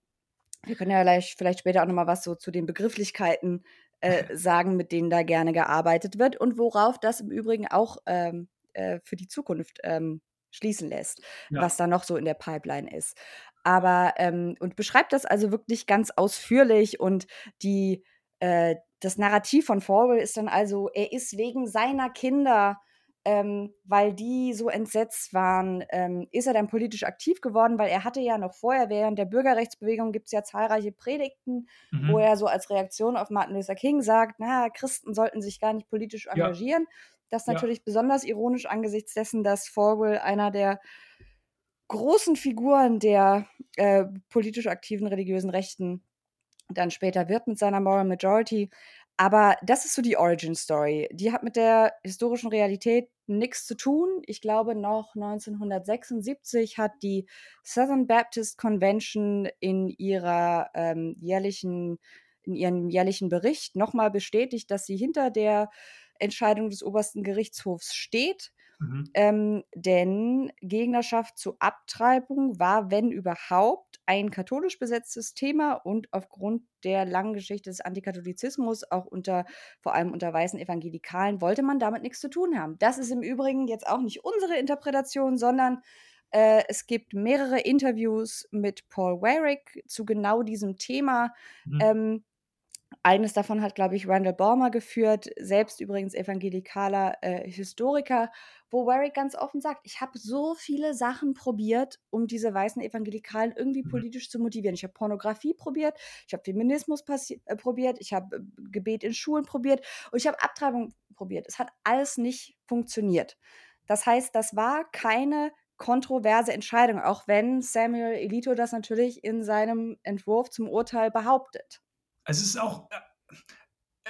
Wir können ja gleich, vielleicht später auch noch mal was so zu den Begrifflichkeiten äh, sagen, mit denen da gerne gearbeitet wird und worauf das im Übrigen auch ähm, äh, für die Zukunft ähm, schließen lässt, Ja. was da noch so in der Pipeline ist. Aber ähm, und beschreibt das also wirklich ganz ausführlich und die äh, das Narrativ von Falwell ist dann also, er ist wegen seiner Kinder ähm, weil die so entsetzt waren, ähm, ist er dann politisch aktiv geworden, weil er hatte ja noch vorher, während der Bürgerrechtsbewegung gibt es ja zahlreiche Predigten, wo Mhm. er so als Reaktion auf Martin Luther King sagt, na, Christen sollten sich gar nicht politisch Ja. engagieren. Das ist Ja. natürlich besonders ironisch angesichts dessen, dass Falwell einer der großen Figuren der äh, politisch aktiven religiösen Rechten dann später wird mit seiner Moral Majority. Aber das ist so die Origin Story. Die hat mit der historischen Realität nichts zu tun. Ich glaube, noch 1976 hat die Southern Baptist Convention in ihrer ähm, jährlichen, in ihrem jährlichen Bericht nochmal bestätigt, dass sie hinter der Entscheidung des obersten Gerichtshofs steht. Mhm. Ähm, denn Gegnerschaft zu Abtreibung war, wenn überhaupt, ein katholisch besetztes Thema und aufgrund der langen Geschichte des Antikatholizismus, auch unter, vor allem unter weißen Evangelikalen, wollte man damit nichts zu tun haben. Das ist im Übrigen jetzt auch nicht unsere Interpretation, sondern äh, es gibt mehrere Interviews mit Paul Warwick zu genau diesem Thema. Mhm. Ähm, eines davon hat, glaube ich, Randall Balmer geführt, selbst übrigens evangelikaler äh, Historiker, wo Warwick ganz offen sagt, ich habe so viele Sachen probiert, um diese weißen Evangelikalen irgendwie Mhm. politisch zu motivieren. Ich habe Pornografie probiert, ich habe Feminismus äh, probiert, ich habe äh, Gebet in Schulen probiert und ich habe Abtreibung probiert. Es hat alles nicht funktioniert. Das heißt, das war keine kontroverse Entscheidung, auch wenn Samuel Alito das natürlich in seinem Entwurf zum Urteil behauptet. Also, es ist auch äh,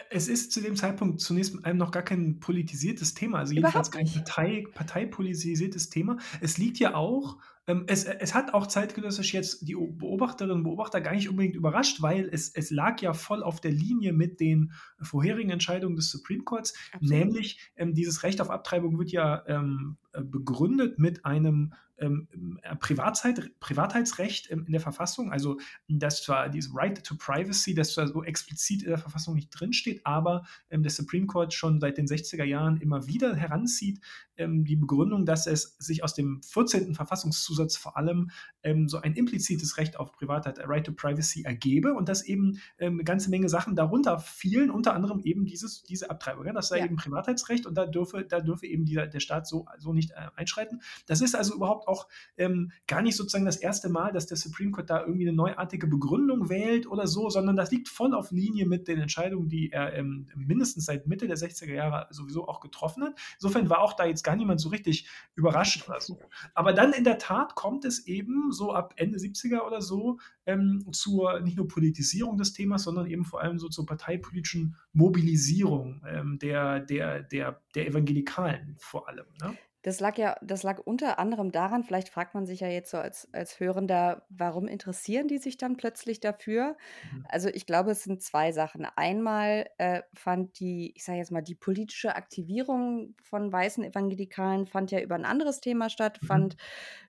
es ist zu dem Zeitpunkt zunächst einem noch gar kein politisiertes Thema, also jedenfalls kein. Partei parteipolitisiertes Thema. Es liegt ja auch ähm, es es hat auch zeitgenössisch jetzt die Beobachterinnen und Beobachter gar nicht unbedingt überrascht, weil es es lag ja voll auf der Linie mit den vorherigen Entscheidungen des Supreme Courts, Absolut. nämlich, ähm, dieses Recht auf Abtreibung wird ja, ähm, äh, begründet mit einem, ähm, äh, Privatzeit Privatheitsrecht, in der Verfassung. Also, dass zwar dieses Right to Privacy, das zwar so explizit in der Verfassung nicht drinsteht, aber, ähm, der Supreme Court schon seit den 60er Jahren immer wieder heranzieht, ähm, die Begründung, dass es sich aus dem 14. Verfassungszusatz vor allem, ähm, so ein implizites Recht auf Privatheit, Right to Privacy ergebe und dass eben, ähm, 'ne ganze Menge Sachen darunter fielen, unter anderem eben dieses diese Abtreibung, ja? Das sei Ja. eben Privatheitsrecht und da dürfe da dürfe eben dieser der Staat so so nicht, äh, einschreiten. Das ist also überhaupt auch, ähm, gar nicht sozusagen das erste Mal, dass der Supreme Court da irgendwie 'ne neuartige Begründung wählt oder so, sondern das liegt voll auf Linie mit den Entscheidungen, die er, ähm, mindestens seit Mitte der 60er Jahre sowieso auch getroffen hat. Insofern war auch da jetzt gar niemand so richtig überrascht oder so. Aber dann in der Tat kommt es eben so ab Ende 70er oder so, ähm, zur nicht nur Politisierung des Themas, sondern eben vor allem so zur parteipolitischen Mobilisierung, ähm, der der der der Evangelikalen vor allem, ne? Das lag ja das lag unter anderem daran vielleicht fragt man sich ja jetzt so als als Hörender, warum interessieren die sich dann plötzlich dafür? Mhm. Also, ich glaube, es sind 2 Sachen. Einmal, äh, fand die ich sage jetzt mal, die politische Aktivierung von weißen Evangelikalen fand ja über 'n anderes Thema statt, Mhm. fand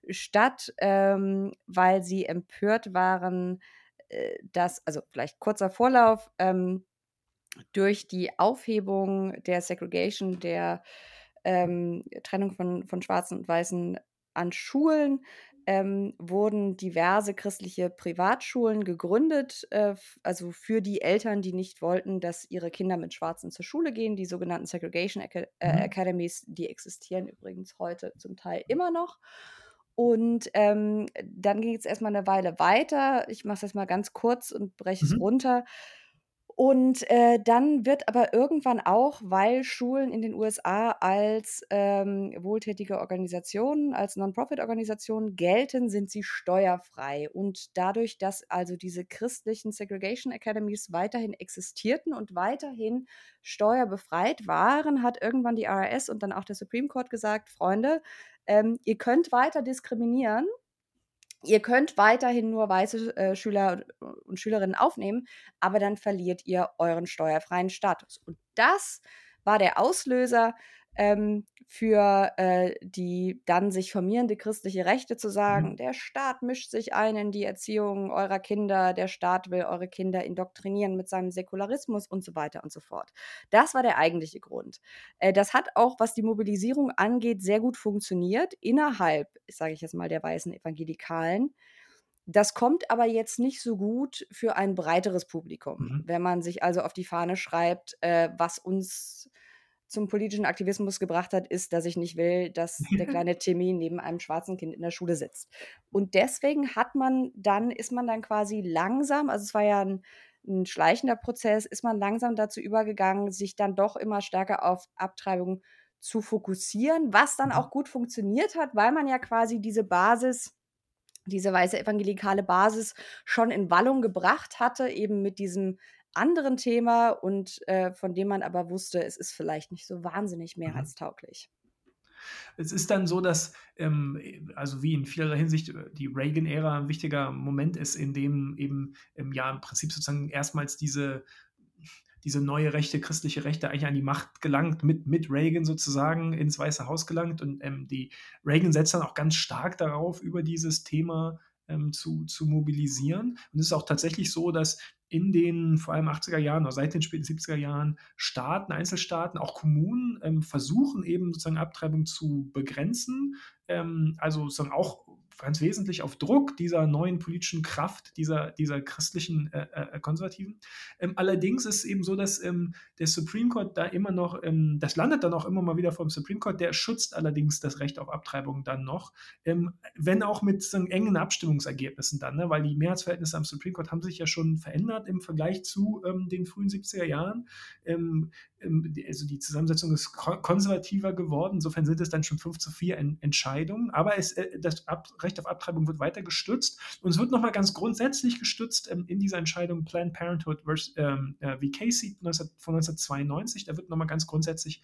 statt, ähm, weil sie empört waren, äh, dass also, vielleicht kurzer Vorlauf, ähm, durch die Aufhebung der Segregation, der, ähm, Trennung von von Schwarzen und Weißen an Schulen, ähm, wurden diverse christliche Privatschulen gegründet, äh, also, für die Eltern, die nicht wollten, dass ihre Kinder mit Schwarzen zur Schule gehen. Die sogenannten Segregation Aca äh, Mhm. Academies, die existieren übrigens heute zum Teil immer noch. Und, ähm, dann ging's erst mal 'ne Weile weiter. Ich mache es jetzt mal ganz kurz und breche es Mhm. runter. Und, äh, dann wird aber irgendwann auch, weil Schulen in den USA als, ähm, wohltätige Organisationen, als Non-Profit-Organisationen gelten, sind sie steuerfrei. Und dadurch, dass also diese christlichen Segregation Academies weiterhin existierten und weiterhin steuerbefreit waren, hat irgendwann die IRS und dann auch der Supreme Court gesagt: „Freunde, ähm, ihr könnt weiter diskriminieren. Ihr könnt weiterhin nur weiße, äh, Schüler und Schülerinnen aufnehmen, aber dann verliert ihr euren steuerfreien Status.“ Und das war der Auslöser, ähm, für, äh, die dann sich formierende christliche Rechte zu sagen: Mhm. „Der Staat mischt sich ein in die Erziehung eurer Kinder. Der Staat will eure Kinder indoktrinieren mit seinem Säkularismus“ und so weiter und so fort. Das war der eigentliche Grund. Äh, das hat auch, was die Mobilisierung angeht, sehr gut funktioniert innerhalb, sage ich jetzt mal, der weißen Evangelikalen. Das kommt aber jetzt nicht so gut für ein breiteres Publikum. Mhm. Wenn man sich also auf die Fahne schreibt, äh, was uns zum politischen Aktivismus gebracht hat, ist, dass ich nicht will, dass der kleine Timmy neben einem schwarzen Kind in der Schule sitzt. Und deswegen hat man dann ist man dann quasi langsam also, es war ja 'n 'n schleichender Prozess, ist man langsam dazu übergegangen, sich dann doch immer stärker auf Abtreibung zu fokussieren, was dann Mhm. auch gut funktioniert hat, weil man ja quasi diese Basis diese weiße evangelikale Basis schon in Wallung gebracht hatte, eben mit diesem anderen Thema und, äh, von dem man aber wusste, es ist vielleicht nicht so wahnsinnig Mhm. mehrheitstauglich. Es ist dann so, dass, ähm, äh, also wie in vielerlei Hinsicht, äh, die Reagan-Ära 'n wichtiger Moment ist, in dem eben, ähm, ja, im Prinzip sozusagen erstmals diese diese neue Rechte, christliche Rechte eigentlich an die Macht gelangt, mit mit Reagan sozusagen ins Weiße Haus gelangt und, ähm, die Reagan setzt dann auch ganz stark darauf, über dieses Thema, ähm, zu zu mobilisieren. Und es ist auch tatsächlich so, dass in den vor allem 80er Jahren oder seit den späten 70er Jahren Staaten, Einzelstaaten, auch Kommunen, ähm, versuchen eben sozusagen Abtreibung zu begrenzen. Ähm, also sozusagen auch ganz wesentlich auf Druck dieser neuen politischen Kraft, dieser dieser christlichen, äh, äh, Konservativen. Ähm, allerdings ist es eben so, dass, ähm, der Supreme Court da immer noch ähm, das landet dann auch immer mal wieder vorm Supreme Court, der schützt allerdings das Recht auf Abtreibung dann noch, ähm, wenn auch mit so engen Abstimmungsergebnissen dann, ne? Weil die Mehrheitsverhältnisse am Supreme Court haben sich ja schon verändert im Vergleich zu, ähm, den frühen 70er Jahren. Ähm, also die Zusammensetzung ist ko konservativer geworden. Insofern sind es dann schon 5 zu 4 En Entscheidungen. Aber es, äh, das Recht auf Abtreibung wird weiter gestützt. Und es wird noch mal ganz grundsätzlich gestützt, ähm, in dieser Entscheidung Planned Parenthood vers ähm, äh, v. Casey 19 von 1992. Da wird noch mal ganz grundsätzlich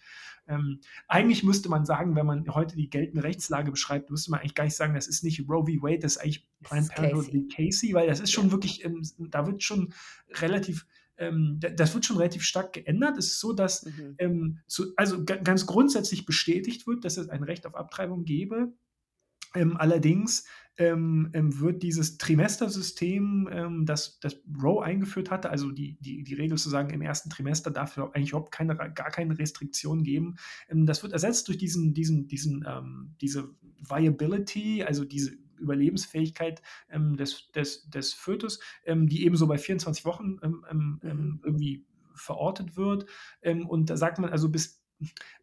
ähm, eigentlich müsste man sagen, wenn man heute die geltende Rechtslage beschreibt, müsste man eigentlich gar nicht sagen, das ist nicht Roe v. Wade, das ist eigentlich Planned Parenthood Casey. v. Casey, weil das ist schon wirklich, ähm, da wird schon relativ ähm, da das wird schon relativ stark geändert. Es ist so, dass, Mhm. ähm, zu also ga ganz grundsätzlich bestätigt wird, dass es ein Recht auf Abtreibung gäbe. Ähm, allerdings, ähm, ähm, wird dieses Trimestersystem, ähm, das das Roe eingeführt hatte, also die die die Regel zu sagen, im ersten Trimester darf es eigentlich überhaupt keine gar keine Restriktion geben. Das wird ersetzt durch diesen diesen diesen, diese Viability, also diese Überlebensfähigkeit, ähm, des des des Fötus, ähm, die ebenso bei 24 Wochen, ähm, ähm, Mhm. ähm, irgendwie verortet wird. Ähm, und da sagt man also, bis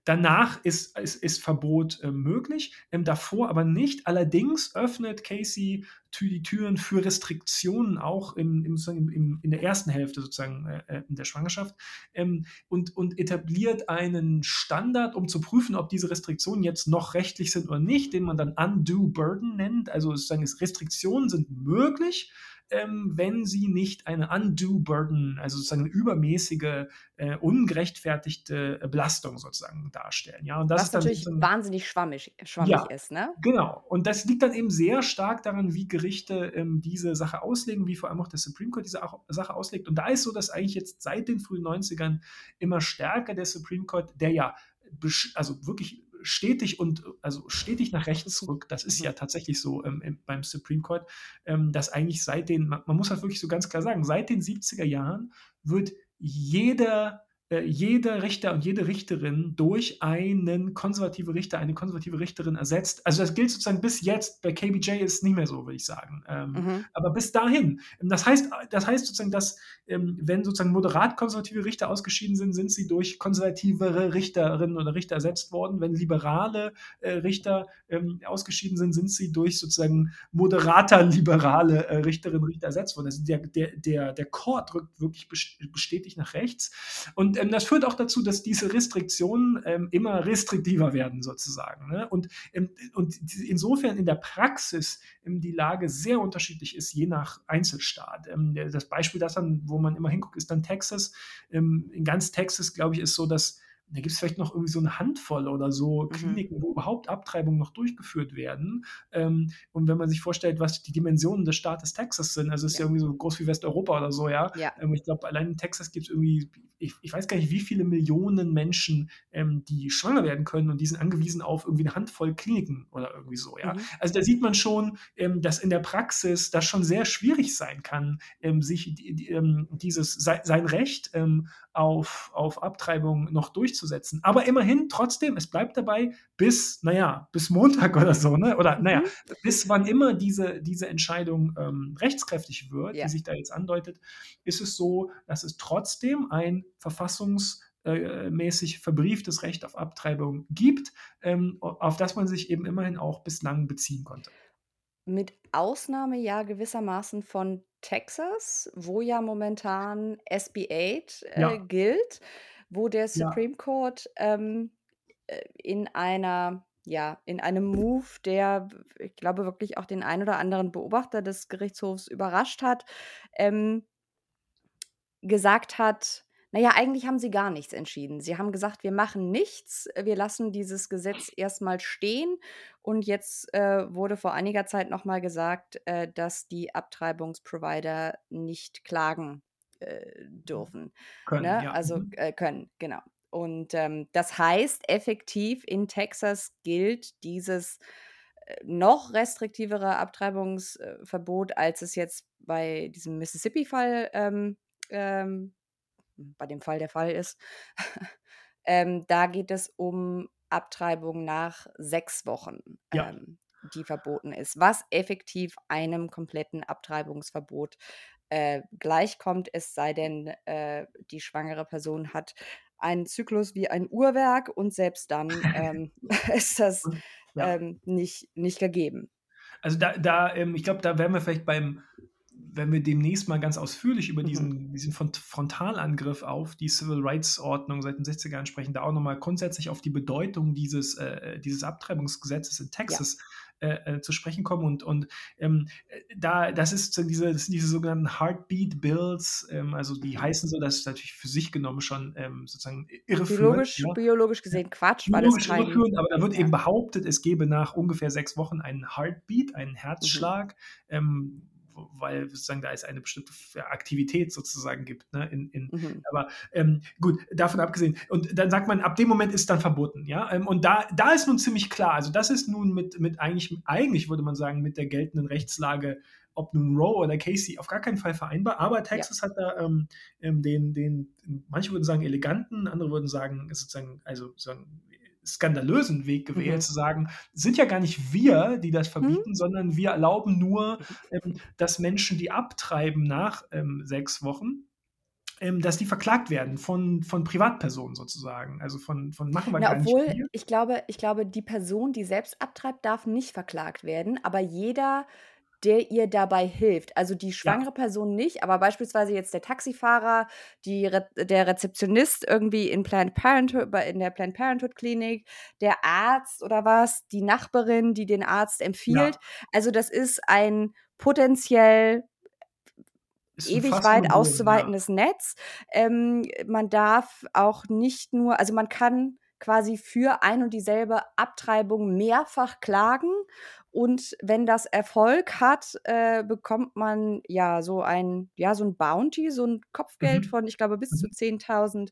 danach ist ist ist Verbot, ähm, möglich, ähm, davor aber nicht. Allerdings öffnet Casey die Türen für Restriktionen auch im im im in der ersten Hälfte sozusagen, äh, äh, der Schwangerschaft, ähm, und und etabliert einen Standard, um zu prüfen, ob diese Restriktionen jetzt noch rechtlich sind oder nicht, den man dann Undue Burden nennt. Also sozusagen es Restriktionen sind möglich, ähm, wenn sie nicht eine Undue Burden, also sozusagen 'ne übermäßige, äh, ungerechtfertigte Belastung sozusagen darstellen, ja? Und das Was natürlich sozusagen wahnsinnig schwammig ja, schwammig ist, ne? genau. Und das liegt dann eben sehr stark daran, wie Gerichte, ähm, diese Sache auslegen, wie vor allem auch der Supreme Court diese Ach Sache auslegt. Und da ist so, dass eigentlich jetzt seit den frühen 90ern immer stärker der Supreme Court, der ja also wirklich stetig und also stetig nach rechts rückt. Das ist ja Mhm. tatsächlich so, ähm, im beim Supreme Court, ähm, dass eigentlich seit den ma man muss halt wirklich so ganz klar sagen, seit den 70er Jahren wird jeder jeder Richter und jede Richterin durch einen konservative Richter, eine konservative Richterin ersetzt. Also das gilt sozusagen bis jetzt, bei KBJ ist es nicht mehr so, würde ich sagen. Ähm, mhm. Aber bis dahin. Das heißt, das heißt sozusagen, dass ähm, wenn sozusagen moderat konservative Richter ausgeschieden sind, sind sie durch konservativere Richterinnen oder Richter ersetzt worden. Wenn liberale äh, Richter ähm, ausgeschieden sind, sind sie durch sozusagen moderater liberale äh, Richterinnen und Richter ersetzt worden. Also der, der, der, der Court rückt wirklich bestätigt nach rechts. Und ähm, das führt auch dazu, dass diese Restriktionen ähm, immer restriktiver werden, sozusagen. Ne? Und, ähm, und insofern in der Praxis ähm, die Lage sehr unterschiedlich ist, je nach Einzelstaat. Ähm, das Beispiel, das dann, wo man immer hinguckt, ist dann Texas. Ähm, in ganz Texas, glaube ich, ist so, dass da gibt es vielleicht noch irgendwie so eine Handvoll oder so mhm. Kliniken, wo überhaupt Abtreibungen noch durchgeführt werden. Ähm, und wenn man sich vorstellt, was die Dimensionen des Staates Texas sind, also es ist ja. ja irgendwie so groß wie Westeuropa oder so, ja. ja. Ähm, ich glaube, allein in Texas gibt es irgendwie, ich, ich, weiß gar nicht, wie viele Millionen Menschen, ähm, die schwanger werden können und die sind angewiesen auf irgendwie eine Handvoll Kliniken oder irgendwie so, ja. Mhm. Also da sieht man schon, ähm, dass in der Praxis das schon sehr schwierig sein kann, ähm, sich die, die, ähm, dieses sein Recht auf, auf Abtreibung noch durchzusetzen. Aber immerhin, trotzdem, es bleibt dabei bis, naja, bis Montag oder so, ne? Oder naja, mhm. bis wann immer diese, diese Entscheidung ähm, rechtskräftig wird, ja. die sich da jetzt andeutet, ist es so, dass es trotzdem ein verfassungsmäßig verbrieftes Recht auf Abtreibung gibt, ähm, auf das man sich eben immerhin auch bislang beziehen konnte. Mit Ausnahme ja gewissermaßen von Texas, wo ja momentan SB 8 äh, Ja. gilt, wo der Ja. Supreme Court ähm, äh, in einer, ja, in einem Move, der, ich glaube, wirklich auch den ein oder anderen Beobachter des Gerichtshofs überrascht hat, ähm, gesagt hat, naja, eigentlich haben sie gar nichts entschieden. Sie haben gesagt, wir machen nichts, wir lassen dieses Gesetz erstmal stehen. Und jetzt äh, wurde vor einiger Zeit nochmal gesagt, äh, dass die Abtreibungsprovider nicht klagen äh, dürfen. Können, ne? ja. Also mhm. äh, können, genau. Und ähm, das heißt, effektiv in Texas gilt dieses äh, noch restriktivere Abtreibungsverbot, als es jetzt bei diesem Mississippi-Fall ähm, ähm, bei dem Fall der Fall ist. ähm, da geht es um Abtreibung nach sechs Wochen, ja. ähm, die verboten ist, was effektiv einem kompletten Abtreibungsverbot äh, gleichkommt, es sei denn, äh, die schwangere Person hat einen Zyklus wie ein Uhrwerk und selbst dann ähm, ist das ja. ähm, nicht, nicht gegeben. Also da, da ähm, ich glaube, da wären wir vielleicht beim wenn wir demnächst mal ganz ausführlich über diesen, mhm. diesen Frontalangriff auf die Civil Rights Ordnung seit den 60er Jahren sprechen, da auch nochmal grundsätzlich auf die Bedeutung dieses, äh, dieses Abtreibungsgesetzes in Texas ja. Äh, äh, zu sprechen kommen. Und, und ähm, da, das, ist diese, das sind diese sogenannten Heartbeat Bills, ähm, also die mhm. heißen so, dass es natürlich für sich genommen schon ähm, sozusagen irreführend. Biologisch, ja. biologisch gesehen Quatsch, weil biologisch kein, aber da wird ja. eben behauptet, es gebe nach ungefähr sechs Wochen einen Heartbeat, einen mhm. Herzschlag. Mhm weil sozusagen da es eine bestimmte Aktivität sozusagen gibt. Ne, in, in, mhm. Aber ähm, gut, davon abgesehen. Und dann sagt man, ab dem Moment ist dann verboten. Ja? Ähm, und da, da ist nun ziemlich klar, also das ist nun mit, mit eigentlich, eigentlich würde man sagen, mit der geltenden Rechtslage ob nun Roe oder Casey, auf gar keinen Fall vereinbar. Aber Texas ja. hat da ähm, ähm, den, den, manche würden sagen eleganten, andere würden sagen, sozusagen, also sozusagen skandalösen Weg gewählt, mhm. zu sagen, sind ja gar nicht wir, die das verbieten, mhm. sondern wir erlauben nur, ähm, dass Menschen, die abtreiben nach ähm, sechs Wochen, ähm, dass die verklagt werden von, von Privatpersonen sozusagen. Also von, von machen wir Na, gar obwohl, nicht. Ich glaube, ich glaube, die Person, die selbst abtreibt, darf nicht verklagt werden, aber jeder der ihr dabei hilft. Also die schwangere ja. Person nicht, aber beispielsweise jetzt der Taxifahrer, die Re der Rezeptionist irgendwie in Planned Parenthood, in der Planned Parenthood Klinik, der Arzt oder was, die Nachbarin, die den Arzt empfiehlt. Ja. Also das ist ein potenziell ewig weit auszuweitendes ja. Netz. Ähm, man darf auch nicht nur, also man kann quasi für ein und dieselbe Abtreibung mehrfach klagen. Und wenn das Erfolg hat, äh, bekommt man ja so ein, ja, so ein Bounty, so ein Kopfgeld mhm. von, ich glaube, bis zu 10.000 mhm.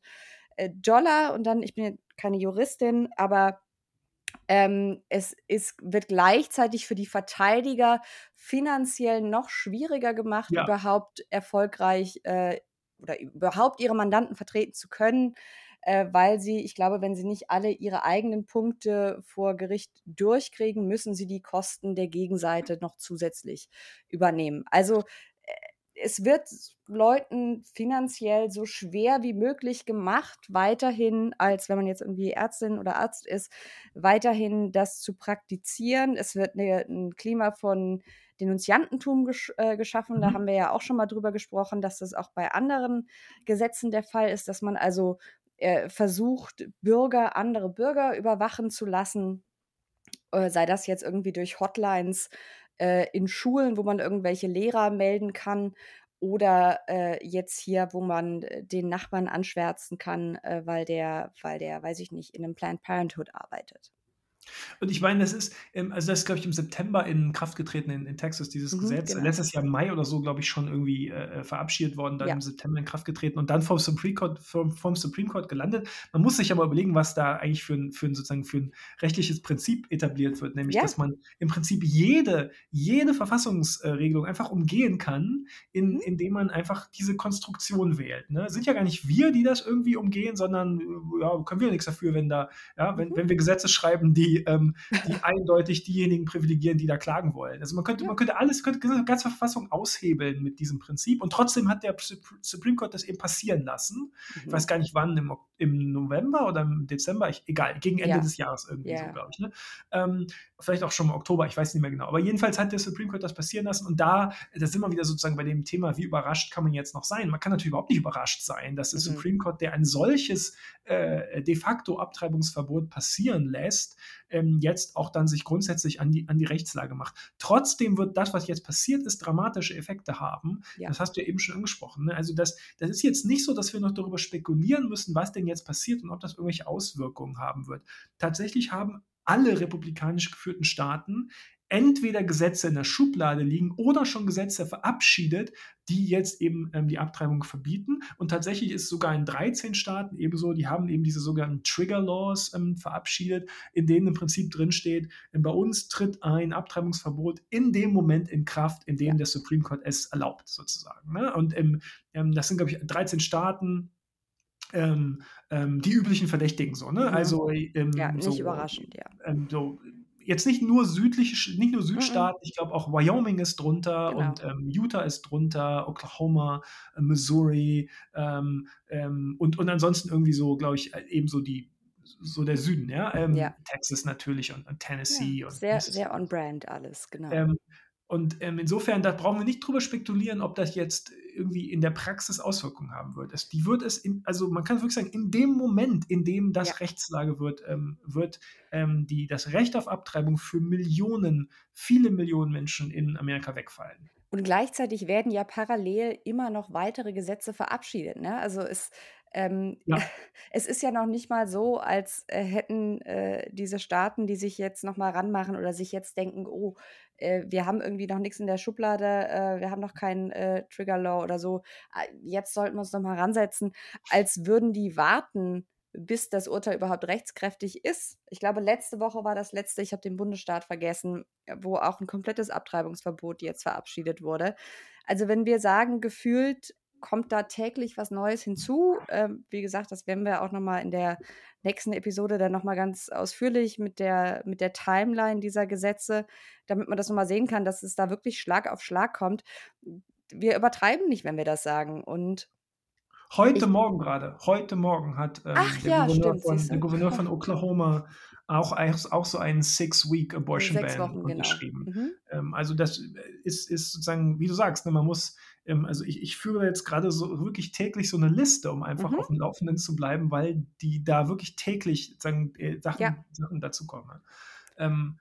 äh, Dollar. Und dann, ich bin keine Juristin, aber ähm, es ist, wird gleichzeitig für die Verteidiger finanziell noch schwieriger gemacht, ja. überhaupt erfolgreich äh, oder überhaupt ihre Mandanten vertreten zu können, äh, weil sie ich glaube, wenn sie nicht alle ihre eigenen Punkte vor Gericht durchkriegen, müssen sie die Kosten der Gegenseite noch zusätzlich übernehmen. Also, äh, es wird Leuten finanziell so schwer wie möglich gemacht, weiterhin, als wenn man jetzt irgendwie Ärztin oder Arzt ist, weiterhin das zu praktizieren. Es wird 'ne 'n Klima von Denunziantentum gesch äh, geschaffen. Da Mhm. haben wir ja auch schon mal drüber gesprochen, dass das auch bei anderen Gesetzen der Fall ist, dass man also, äh, versucht, Bürger andere Bürger überwachen zu lassen, äh, sei das jetzt irgendwie durch Hotlines, äh, in Schulen, wo man irgendwelche Lehrer melden kann oder, äh, jetzt hier, wo man, äh, den Nachbarn anschwärzen kann, äh, weil der weil der, weiß ich nicht, in 'nem Planned Parenthood arbeitet. Und ich meine, das ist ähm, also, das ist, glaube ich, im September in Kraft getreten in in Texas, dieses Mhm, Gesetz. genau. Letztes Jahr im Mai oder so, glaube ich, schon irgendwie, äh, äh, verabschiedet worden, dann Ja. im September in Kraft getreten und dann vom Supreme Court vom vom Supreme Court gelandet. Man muss sich aber überlegen, was da eigentlich für 'n für 'n sozusagen für 'n rechtliches Prinzip etabliert wird, nämlich, Ja. dass man im Prinzip jede jede Verfassungs äh, Regelung einfach umgehen kann, in Mhm. indem man einfach diese Konstruktion wählt, ne? Sind ja gar nicht wir, die das irgendwie umgehen, sondern, äh, ja, können wir nix dafür, wenn da ja, wenn Mhm. wenn wir Gesetze schreiben, die, ähm die eindeutig diejenigen privilegieren, die da klagen wollen. Also, man könnte Ja. man könnte alles könnte die ganze Verfassung aushebeln mit diesem Prinzip und trotzdem hat der Supr Supreme Court das eben passieren lassen. Ich Mhm. weiß gar nicht wann, im im November oder im Dezember, ich egal, gegen Ende Ja. des Jahres irgendwie so, Ja. glaube ich, ne? Ähm, vielleicht auch schon im Oktober, ich weiß nicht mehr genau. Aber jedenfalls hat der Supreme Court das passieren lassen und da da sind wir wieder sozusagen bei dem Thema, wie überrascht kann man jetzt noch sein? Man kann natürlich überhaupt nicht überrascht sein, dass der Mhm. Supreme Court, der ein solches, äh, de facto Abtreibungsverbot passieren lässt, ähm, jetzt auch dann sich grundsätzlich an die an die Rechtslage macht. Trotzdem wird das, was jetzt passiert ist, dramatische Effekte haben. Ja. Das hast du ja eben schon angesprochen, ne? Also, das das ist jetzt nicht so, dass wir noch darüber spekulieren müssen, was denn jetzt passiert und ob das irgendwelche Auswirkungen haben wird. Tatsächlich haben alle republikanisch geführten Staaten entweder Gesetze in der Schublade liegen oder schon Gesetze verabschiedet, die jetzt eben, ähm, die Abtreibung verbieten. Und tatsächlich ist es sogar in 13 Staaten ebenso, die haben eben diese sogenannten Trigger Laws, ähm, verabschiedet, in denen im Prinzip drinsteht, ähm, bei uns tritt ein Abtreibungsverbot in dem Moment in Kraft, in dem Ja. der Supreme Court es erlaubt sozusagen, ne? Und, ähm, ähm, das sind, glaube ich, 13 Staaten, ähm, ähm, die üblichen Verdächtigen so, ne? Mhm. Also, Ja, ähm, nicht so überraschend, ja. ähm, so jetzt nicht nur südliche nicht nur Mhm. Südstaaten, ich glaube auch Wyoming ist drunter Genau. und, ähm, Utah ist drunter, Oklahoma, äh, Missouri, ähm, ähm, und und ansonsten irgendwie so, glaube ich, äh, eben so die so der Süden, ja? Ähm, Ja. Texas natürlich und und Ja, Tennessee und sehr sehr Mississippi. on brand alles, genau. Ähm, und, ähm, insofern, da brauchen wir nicht drüber spekulieren, ob das jetzt irgendwie in der Praxis Auswirkungen haben wird. Es die wird es in also, man kann wirklich sagen, in dem Moment, in dem das Ja. Rechtslage wird, ähm, wird, ähm, die das Recht auf Abtreibung für Millionen, viele Millionen Menschen in Amerika wegfallen. Und gleichzeitig werden ja parallel immer noch weitere Gesetze verabschiedet, ne? Also, es ähm, Ja. es ist ja noch nicht mal so, als, äh, hätten, äh, diese Staaten, die sich jetzt noch mal ranmachen oder sich jetzt denken: „Oh, äh, wir haben irgendwie noch nix in der Schublade, äh, wir haben noch kein, äh, Trigger Law oder so. Ah, jetzt sollten wir uns noch mal ransetzen“, als würden die warten, bis das Urteil überhaupt rechtskräftig ist. Ich glaube, letzte Woche war das letzte, ich habe den Bundesstaat vergessen, wo auch 'n komplettes Abtreibungsverbot jetzt verabschiedet wurde. Also, wenn wir sagen, gefühlt kommt da täglich was Neues hinzu, ähm, wie gesagt, das werden wir auch noch mal in der nächsten Episode dann noch mal ganz ausführlich mit der mit der Timeline dieser Gesetze, damit man das noch mal sehen kann, dass es da wirklich Schlag auf Schlag kommt. Wir übertreiben nicht, wenn wir das sagen und Heute ich Morgen grade heute Morgen hat, ähm, Ach der ja, Gouverneur stimmt, von der? Gouverneur von Oklahoma auch auch so einen Six-Week Abortion 6 Ban Wochen, genau. unterschrieben. Mhm. Ähm, also, das, äh, ist ist sozusagen, wie du sagst, ne, man muss ähm, also, ich ich führe jetzt grade so wirklich täglich so 'ne Liste, um einfach Mhm. aufm Laufenden zu bleiben, weil die da wirklich täglich sozusagen, äh, Sachen Ja. Sachen dazukommen, ne? Ähm,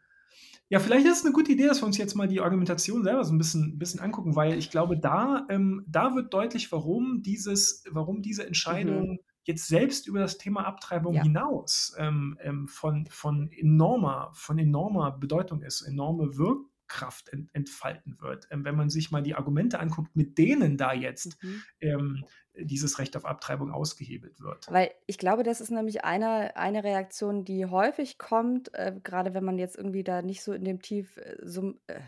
ja, vielleicht ist es 'ne gute Idee, dass wir uns jetzt mal die Argumentation selber so 'n bisschen bisschen angucken, weil ich glaube, da ähm, da wird deutlich, warum dieses warum diese Mhm. Jetzt selbst über das Thema Abtreibung Ja. hinaus, ähm, ähm, von von enormer von enormer Bedeutung ist, enorme Wirkkraft ent entfalten wird. Ähm, wenn man sich mal die Argumente anguckt, mit denen da jetzt, Mhm. ähm, dieses Recht auf Abtreibung ausgehebelt wird. Weil ich glaube, das ist nämlich eine eine Reaktion, die häufig kommt, äh, grade wenn man jetzt irgendwie da nicht so in dem tief äh, so äh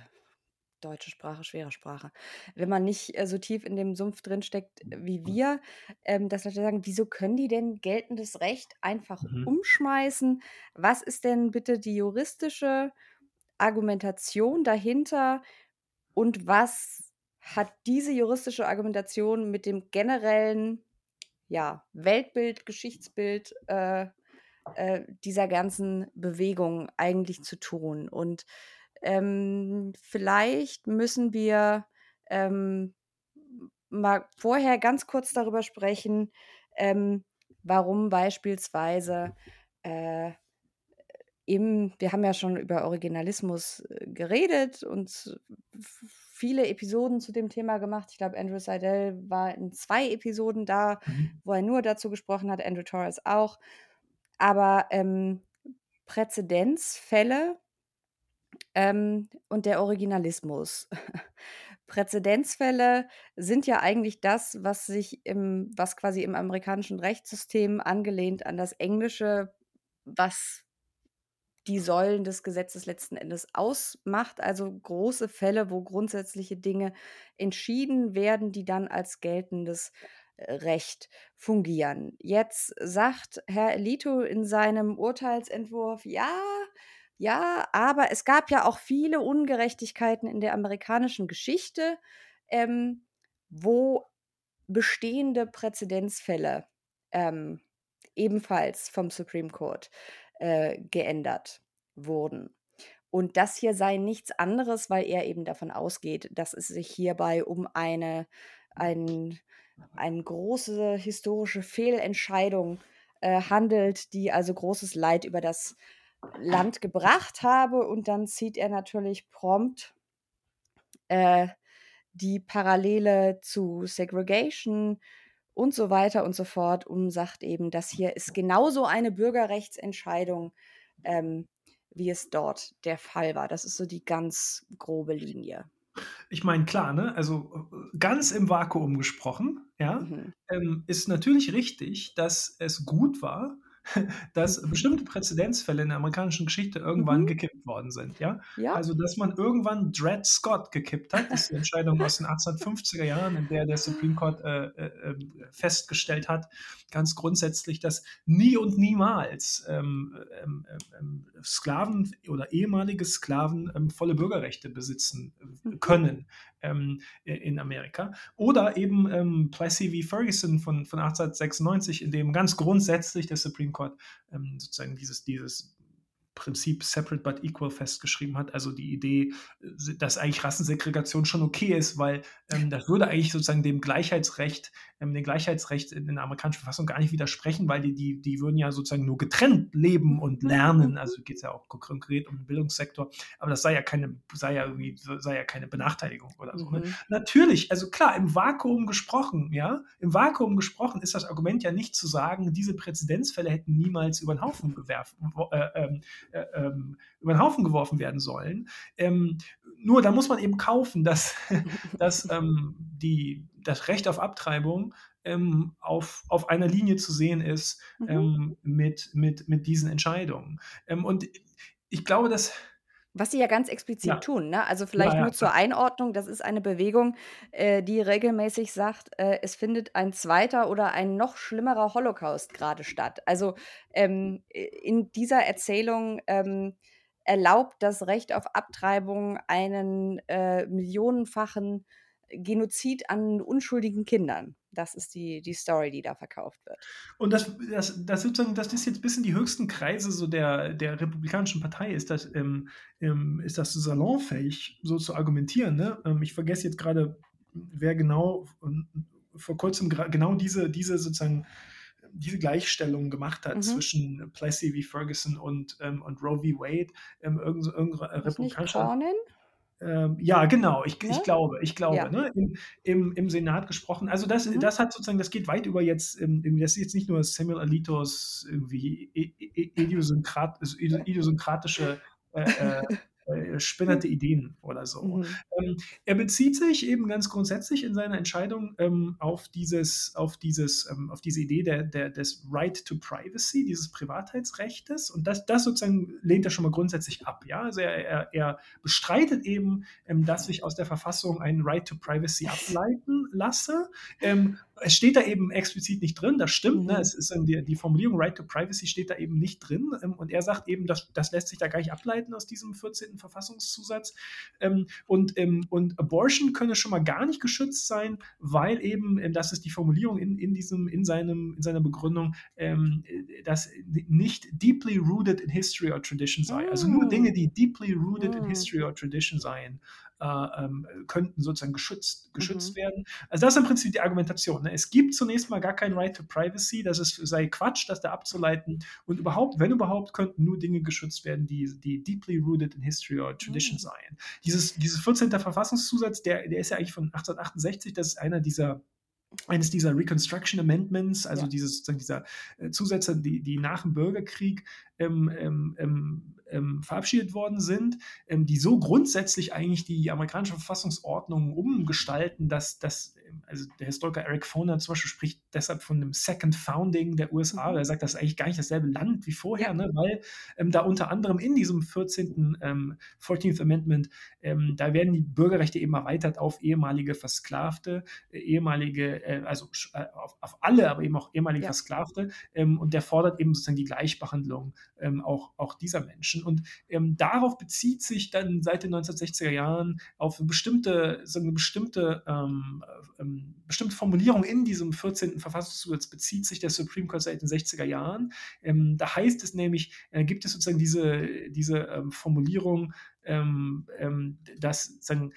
Deutsche Sprache, schwere Sprache. Wenn man nicht, äh, so tief in dem Sumpf drinsteckt wie wir, ähm, dass Leute sagen: „Wieso können die denn geltendes Recht einfach Mhm. umschmeißen? Was ist denn bitte die juristische Argumentation dahinter und was hat diese juristische Argumentation mit dem generellen, ja, Weltbild, Geschichtsbild, äh, äh, dieser ganzen Bewegung eigentlich zu tun?“ Und, ähm, vielleicht müssen wir, ähm, mal vorher ganz kurz darüber sprechen, ähm, warum beispielsweise, äh, im wir haben ja schon über Originalismus, äh, geredet und viele Episoden zu dem Thema gemacht. Ich glaube, Andrew Seidel war in 2 Episoden da, Mhm. wo er nur dazu gesprochen hat, Andrew Torres auch. Aber, ähm, Präzedenzfälle ähm, und der Originalismus. Präzedenzfälle sind ja eigentlich das, was sich im was quasi im amerikanischen Rechtssystem angelehnt an das Englische, was die Säulen des Gesetzes letzten Endes ausmacht, also große Fälle, wo grundsätzliche Dinge entschieden werden, die dann als geltendes, äh, Recht fungieren. Jetzt sagt Herr Alito in seinem Urteilsentwurf: „Ja, ja, aber es gab ja auch viele Ungerechtigkeiten in der amerikanischen Geschichte, ähm, wo bestehende Präzedenzfälle, ähm, ebenfalls vom Supreme Court, äh, geändert wurden.“ Und das hier sei nichts anderes, weil er eben davon ausgeht, dass es sich hierbei um eine ein eine große historische Fehlentscheidung, äh, handelt, die also großes Leid über das Land gebracht habe. Und dann zieht er natürlich prompt äh, die Parallele zu Segregation und so weiter und so fort und sagt eben, das hier ist genauso eine Bürgerrechtsentscheidung, ähm, wie es dort der Fall war. Das ist so die ganz grobe Linie. Ich meine, klar, ne, also, äh, ganz im Vakuum gesprochen, ja, Mhm. ähm, ist natürlich richtig, dass es gut war, dass bestimmte Präzedenzfälle in der amerikanischen Geschichte irgendwann Mhm. gekippt worden sind, ja? Ja. Also, dass man irgendwann Dred Scott gekippt hat, ist die Entscheidung aus den 1850er Jahren, in der der Supreme Court, äh, äh, ähm, festgestellt hat, ganz grundsätzlich, dass nie und niemals, ähm, ähm, ähm, ähm, Sklaven oder ehemalige Sklaven, ähm, volle Bürgerrechte besitzen, äh, Mhm. können, ähm, in Amerika. Oder eben, ähm, Plessy v. Ferguson von von 1896, in dem ganz grundsätzlich der Supreme Court, ähm, sozusagen dieses dieses Prinzip separate but equal festgeschrieben hat. Also, die Idee, äh, dass eigentlich Rassensegregation schon okay ist, weil, ähm, das würde eigentlich sozusagen dem Gleichheitsrecht ähm, dem Gleichheitsrecht in der amerikanischen Verfassung gar nicht widersprechen, weil die die die würden ja sozusagen nur getrennt leben und Mhm, lernen. mhm. Also, geht's ja auch konkret um den Bildungssektor, aber das sei ja keine sei ja irgendwie sei ja keine Benachteiligung oder so, ne? Mhm. Natürlich, also klar, im Vakuum gesprochen, ja im Vakuum gesprochen ist das Argument ja nicht zu sagen, diese Präzedenzfälle hätten niemals über 'n Haufen gewerfen äh, äh, ähm, über 'n Haufen geworfen werden sollen. Ähm, nur da muss man eben kaufen, dass dass, ähm, die das Recht auf Abtreibung, ähm, auf auf einer Linie zu sehen ist, Mhm. ähm, mit mit mit diesen Entscheidungen. Ähm, und ich glaube, dass Was sie ja ganz Ja. explizit tun, ne? Also, Ja, vielleicht ja, nur klar. zur Einordnung, das ist eine Bewegung, äh, die regelmäßig sagt, äh, es findet ein 2. oder ein noch schlimmerer Holocaust grade statt. Also, ähm, in dieser Erzählung, ähm, erlaubt das Recht auf Abtreibung einen, äh, millionenfachen Genozid an unschuldigen Kindern. Das ist die die Story, die da verkauft wird. Und das das das sozusagen dass das jetzt bis in die höchsten Kreise so der der republikanischen Partei ist das, ähm, ähm ist das salonfähig, so zu argumentieren, ne? Ähm, ich vergesse jetzt grade, wer genau vor Kurzem genau diese diese sozusagen diese Gleichstellung gemacht hat Mhm. zwischen Plessy v. Ferguson und, ähm und Roe v. Wade, ähm, irgend so irgend re Ist nicht republikanischer Cornyn? Ähm, ja, genau, ich Ne? ich glaube ich glaube, Ja. ne, im im im Senat gesprochen. Also, das Mhm. das hat sozusagen das geht weit über jetzt, ähm, das ist jetzt nicht nur Samuel Alitos irgendwie idiosynkratische, äh äh, spinnerte Ideen oder so. Mhm. Ähm, er bezieht sich eben ganz grundsätzlich in seiner Entscheidung ähm, auf dieses, auf dieses, ähm, auf diese Idee der, der, des Right to Privacy, dieses Privatheitsrechtes. Und das, das sozusagen lehnt er schon mal grundsätzlich ab. Ja? Also er, er, er bestreitet eben, ähm, dass sich aus der Verfassung ein Right to Privacy ableiten lasse. Es steht da eben explizit nicht drin, das stimmt. Ne? Mhm. Ne? Es ist die, die, Formulierung Right to Privacy steht da eben nicht drin. Ähm, und er sagt eben, dass, das lässt sich da gar nicht ableiten aus diesem 14. Verfassungszusatz. Ähm, und, ähm, und Abortion könne schon mal gar nicht geschützt sein, weil eben, ähm, das ist die Formulierung in, in, diesem, in, seinem, in seiner Begründung, ähm, dass nicht deeply rooted in history or tradition sei. Also nur Dinge, die deeply rooted in mm. history or tradition seien, äh, könnten sozusagen geschützt, geschützt mhm. werden. Also das ist im Prinzip die Argumentation. Ne? Es gibt zunächst mal gar kein Right to Privacy, das ist, sei Quatsch, das da abzuleiten. Und überhaupt, wenn überhaupt, könnten nur Dinge geschützt werden, die, die deeply rooted in history or tradition mhm. seien. Dieses, dieses 14. Verfassungszusatz, der, der ist ja eigentlich von 1868, das ist einer dieser eines dieser Reconstruction Amendments, also ja. dieses, dieser äh, Zusätze, die, die nach dem Bürgerkrieg ähm, ähm, ähm, verabschiedet worden sind, die so grundsätzlich eigentlich die amerikanische Verfassungsordnung umgestalten, dass, dass also der Historiker Eric Foner zum Beispiel spricht deshalb von dem Second Founding der USA. Mhm. Er sagt, das ist eigentlich gar nicht dasselbe Land wie vorher, ne? weil ähm, da unter anderem in diesem 14. Ähm, 14th Amendment, ähm, da werden die Bürgerrechte eben erweitert auf ehemalige Versklavte, äh, ehemalige, äh, also äh, auf, auf, alle, aber eben auch ehemalige ja. Versklavte. Und der fordert eben sozusagen die Gleichbehandlung ähm, auch, auch dieser Menschen. Und ähm, darauf bezieht sich dann seit den 1960er Jahren auf bestimmte, so eine bestimmte ähm, ähm, bestimmte Formulierung in diesem 14. Verfassungszusatz bezieht sich der Supreme Court seit den 60er Jahren. Ähm, da heißt es nämlich, äh, gibt es sozusagen diese, diese ähm, Formulierung, dass sozusagen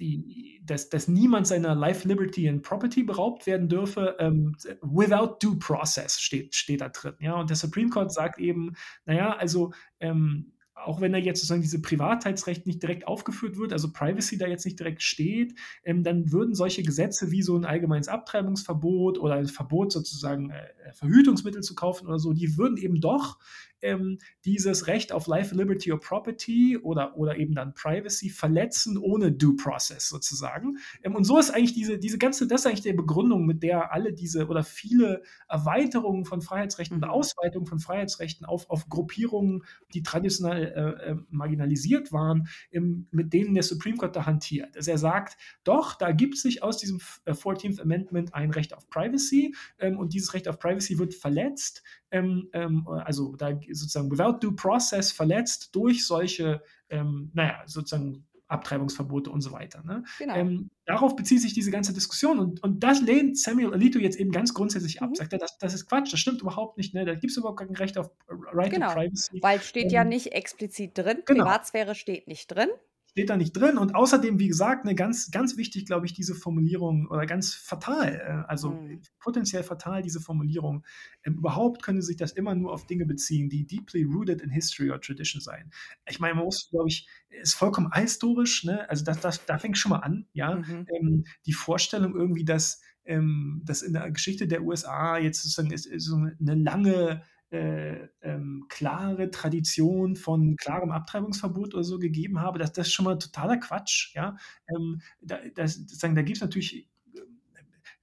die, dass, dass niemand seiner Life, Liberty and Property beraubt werden dürfe, ähm, without due process steht, steht da drin. Ja? Und der Supreme Court sagt eben, naja, also ähm, auch wenn da jetzt sozusagen diese Privatheitsrecht nicht direkt aufgeführt wird, also Privacy da jetzt nicht direkt steht, ähm, dann würden solche Gesetze wie so ein allgemeines Abtreibungsverbot oder ein Verbot sozusagen äh, Verhütungsmittel zu kaufen oder so, die würden eben doch ähm, dieses Recht auf Life, Liberty or Property oder, oder eben dann Privacy verletzen ohne Due Process sozusagen. Ähm, und so ist eigentlich diese, diese ganze, das ist eigentlich die Begründung, mit der alle diese oder viele Erweiterungen von Freiheitsrechten mhm. und Ausweitungen von Freiheitsrechten auf, auf Gruppierungen, die traditionell äh, äh, marginalisiert waren, ähm, mit denen der Supreme Court da hantiert. Also er sagt, doch, da gibt sich aus diesem 14th äh, Amendment ein Recht auf Privacy ähm, und dieses Recht auf Privacy wird verletzt, ähm, ähm, also da sozusagen without due process verletzt durch solche, ähm, naja, sozusagen Abtreibungsverbote und so weiter. Ne? Genau. Ähm, darauf bezieht sich diese ganze Diskussion und, und das lehnt Samuel Alito jetzt eben ganz grundsätzlich ab. Mhm. Sagt er, das, das ist Quatsch, das stimmt überhaupt nicht. Ne? Da gibt es überhaupt kein Recht auf Right genau. to Privacy. Weil steht ähm, ja nicht explizit drin, genau. Privatsphäre steht nicht drin steht da nicht drin. Und außerdem, wie gesagt, eine ganz, ganz wichtig, glaube ich, diese Formulierung oder ganz fatal, äh, also mhm. potenziell fatal, diese Formulierung. Ähm, überhaupt könnte sich das immer nur auf Dinge beziehen, die deeply rooted in history or tradition sein. Ich meine, man muss, glaube ich, ist vollkommen ahistorisch, ne? Also das, das, da fängt schon mal an, ja. Mhm. Ähm, die Vorstellung irgendwie, dass, ähm, dass in der Geschichte der USA jetzt sozusagen ist, ist so eine lange äh, ähm, klare Tradition von klarem Abtreibungsverbot oder so gegeben habe, dass das schon mal totaler Quatsch. Ja? Ähm, da, das, da gibt es natürlich äh,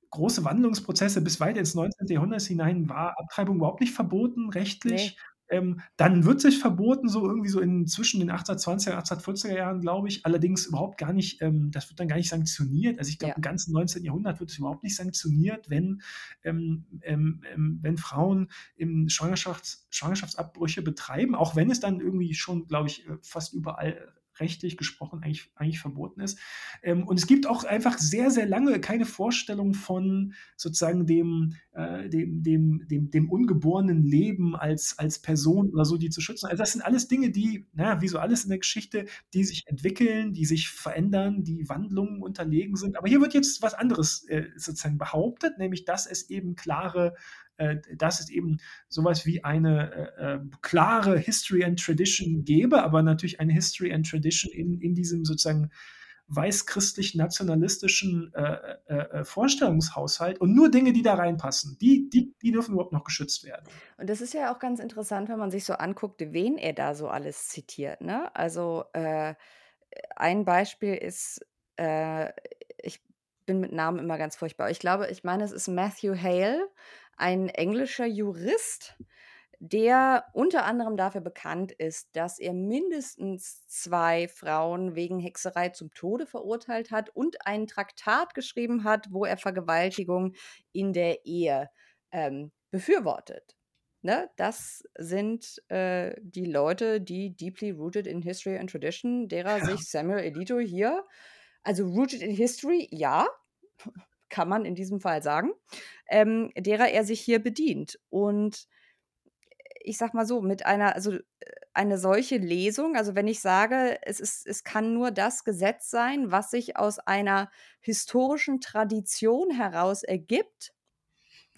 große Wandlungsprozesse bis weit ins 19. Jahrhundert hinein war Abtreibung überhaupt nicht verboten rechtlich. Ähm, dann wird sich verboten, so irgendwie so in zwischen den 1820er und 1840er Jahren, glaube ich. Allerdings überhaupt gar nicht, ähm, das wird dann gar nicht sanktioniert. Also ich glaube, ja. im ganzen 19. Jahrhundert wird es überhaupt nicht sanktioniert, wenn, ähm, ähm, ähm, wenn Frauen im Schwangerschafts Schwangerschaftsabbrüche betreiben, auch wenn es dann irgendwie schon, glaube ich, äh, fast überall rechtlich gesprochen eigentlich, eigentlich verboten ist. Ähm, und es gibt auch einfach sehr, sehr lange keine Vorstellung von sozusagen dem, äh, dem, dem, dem, dem ungeborenen Leben als, als Person oder so, die zu schützen. Also das sind alles Dinge, die, naja, wie so alles in der Geschichte, die sich entwickeln, die sich verändern, die Wandlungen unterlegen sind. Aber hier wird jetzt was anderes äh, sozusagen behauptet, nämlich dass es eben klare dass es eben sowas wie eine äh, äh, klare History and Tradition gäbe, aber natürlich eine History and Tradition in, in diesem sozusagen weiß-christlich-nationalistischen äh, äh, äh, Vorstellungshaushalt und nur Dinge, die da reinpassen, die, die, die dürfen überhaupt noch geschützt werden. Und das ist ja auch ganz interessant, wenn man sich so anguckt, wen er da so alles zitiert. Ne? Also äh, ein Beispiel ist, äh, ich bin mit Namen immer ganz furchtbar. Ich glaube, ich meine, es ist Matthew Hale, ein englischer Jurist, der unter anderem dafür bekannt ist, dass er mindestens zwei Frauen wegen Hexerei zum Tode verurteilt hat und einen Traktat geschrieben hat, wo er Vergewaltigung in der Ehe ähm, befürwortet. Ne? Das sind äh, die Leute, die deeply rooted in History and Tradition, derer ja. sich Samuel Elito hier, also rooted in History, ja, kann man in diesem Fall sagen, ähm, derer er sich hier bedient. Und ich sag mal so, mit einer, also äh, eine solche Lesung, also wenn ich sage, es, ist, es kann nur das Gesetz sein, was sich aus einer historischen Tradition heraus ergibt.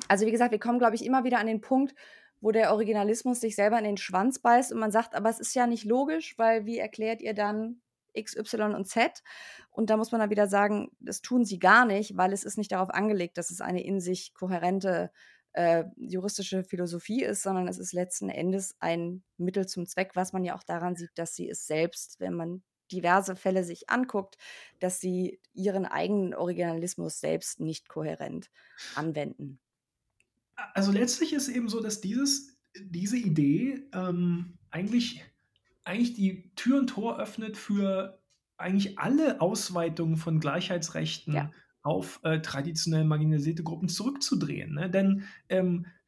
Also wie gesagt, wir kommen, glaube ich, immer wieder an den Punkt, wo der Originalismus sich selber in den Schwanz beißt und man sagt, aber es ist ja nicht logisch, weil wie erklärt ihr dann X, Y und Z? Und da muss man dann wieder sagen, das tun sie gar nicht, weil es ist nicht darauf angelegt, dass es eine in sich kohärente äh, juristische Philosophie ist, sondern es ist letzten Endes ein Mittel zum Zweck, was man ja auch daran sieht, dass sie es selbst, wenn man diverse Fälle sich anguckt, dass sie ihren eigenen Originalismus selbst nicht kohärent anwenden. Also letztlich ist eben so, dass dieses, diese Idee ähm, eigentlich, eigentlich die Tür und Tor öffnet für eigentlich alle Ausweitungen von Gleichheitsrechten ja auf äh, traditionell marginalisierte Gruppen zurückzudrehen. Ne? Denn ähm, äh,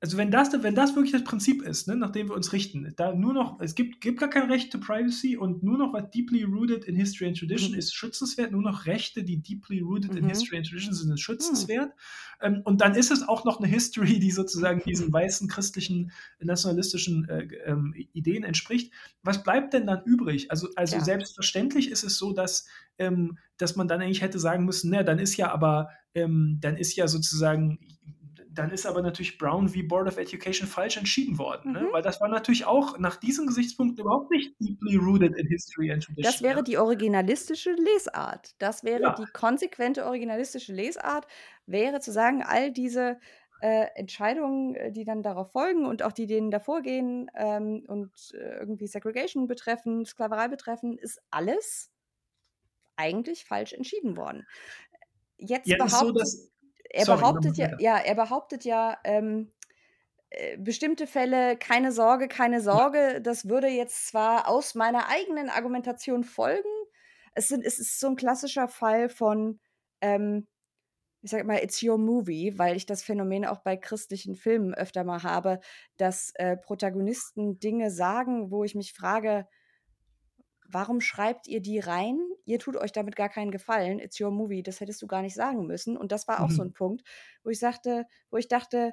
also wenn das, wenn das wirklich das Prinzip ist, ne, nach dem wir uns richten, da nur noch, es gibt, gibt gar kein Recht to Privacy und nur noch was deeply rooted in History and Tradition mhm. ist schützenswert, nur noch Rechte, die deeply rooted mhm. in History and Tradition sind, sind schützenswert. Mhm. Ähm, und dann ist es auch noch eine History, die sozusagen diesen weißen christlichen nationalistischen äh, ähm, Ideen entspricht. Was bleibt denn dann übrig? Also, also ja. selbstverständlich ist es so, dass ähm, dass man dann eigentlich hätte sagen müssen, na, dann ist ja aber, ähm, dann ist ja sozusagen dann ist aber natürlich Brown wie Board of Education falsch entschieden worden, ne? mhm. ne? weil das war natürlich auch nach diesen Gesichtspunkten überhaupt nicht deeply rooted in History and Tradition. Das wäre die originalistische Lesart. Das wäre ja. die konsequente originalistische Lesart, wäre zu sagen, all diese äh, Entscheidungen, äh, die dann darauf folgen und auch die denen davor gehen ähm, und äh, irgendwie Segregation betreffen, Sklaverei betreffen, ist alles eigentlich falsch entschieden worden. Jetzt ja, behauptet, so, er Sorry, behauptet ja, ja, er behauptet ja, ähm, äh, bestimmte Fälle, keine Sorge, keine Sorge, das würde jetzt zwar aus meiner eigenen Argumentation folgen, es, sind, es ist so ein klassischer Fall von, ähm, ich sag mal, it's your movie, weil ich das Phänomen auch bei christlichen Filmen öfter mal habe, dass äh, Protagonisten Dinge sagen, wo ich mich frage, warum schreibt ihr die rein? Ihr tut euch damit gar keinen Gefallen. It's your movie. Das hättest du gar nicht sagen müssen. Und das war auch mhm. so ein Punkt, wo ich sagte, wo ich dachte,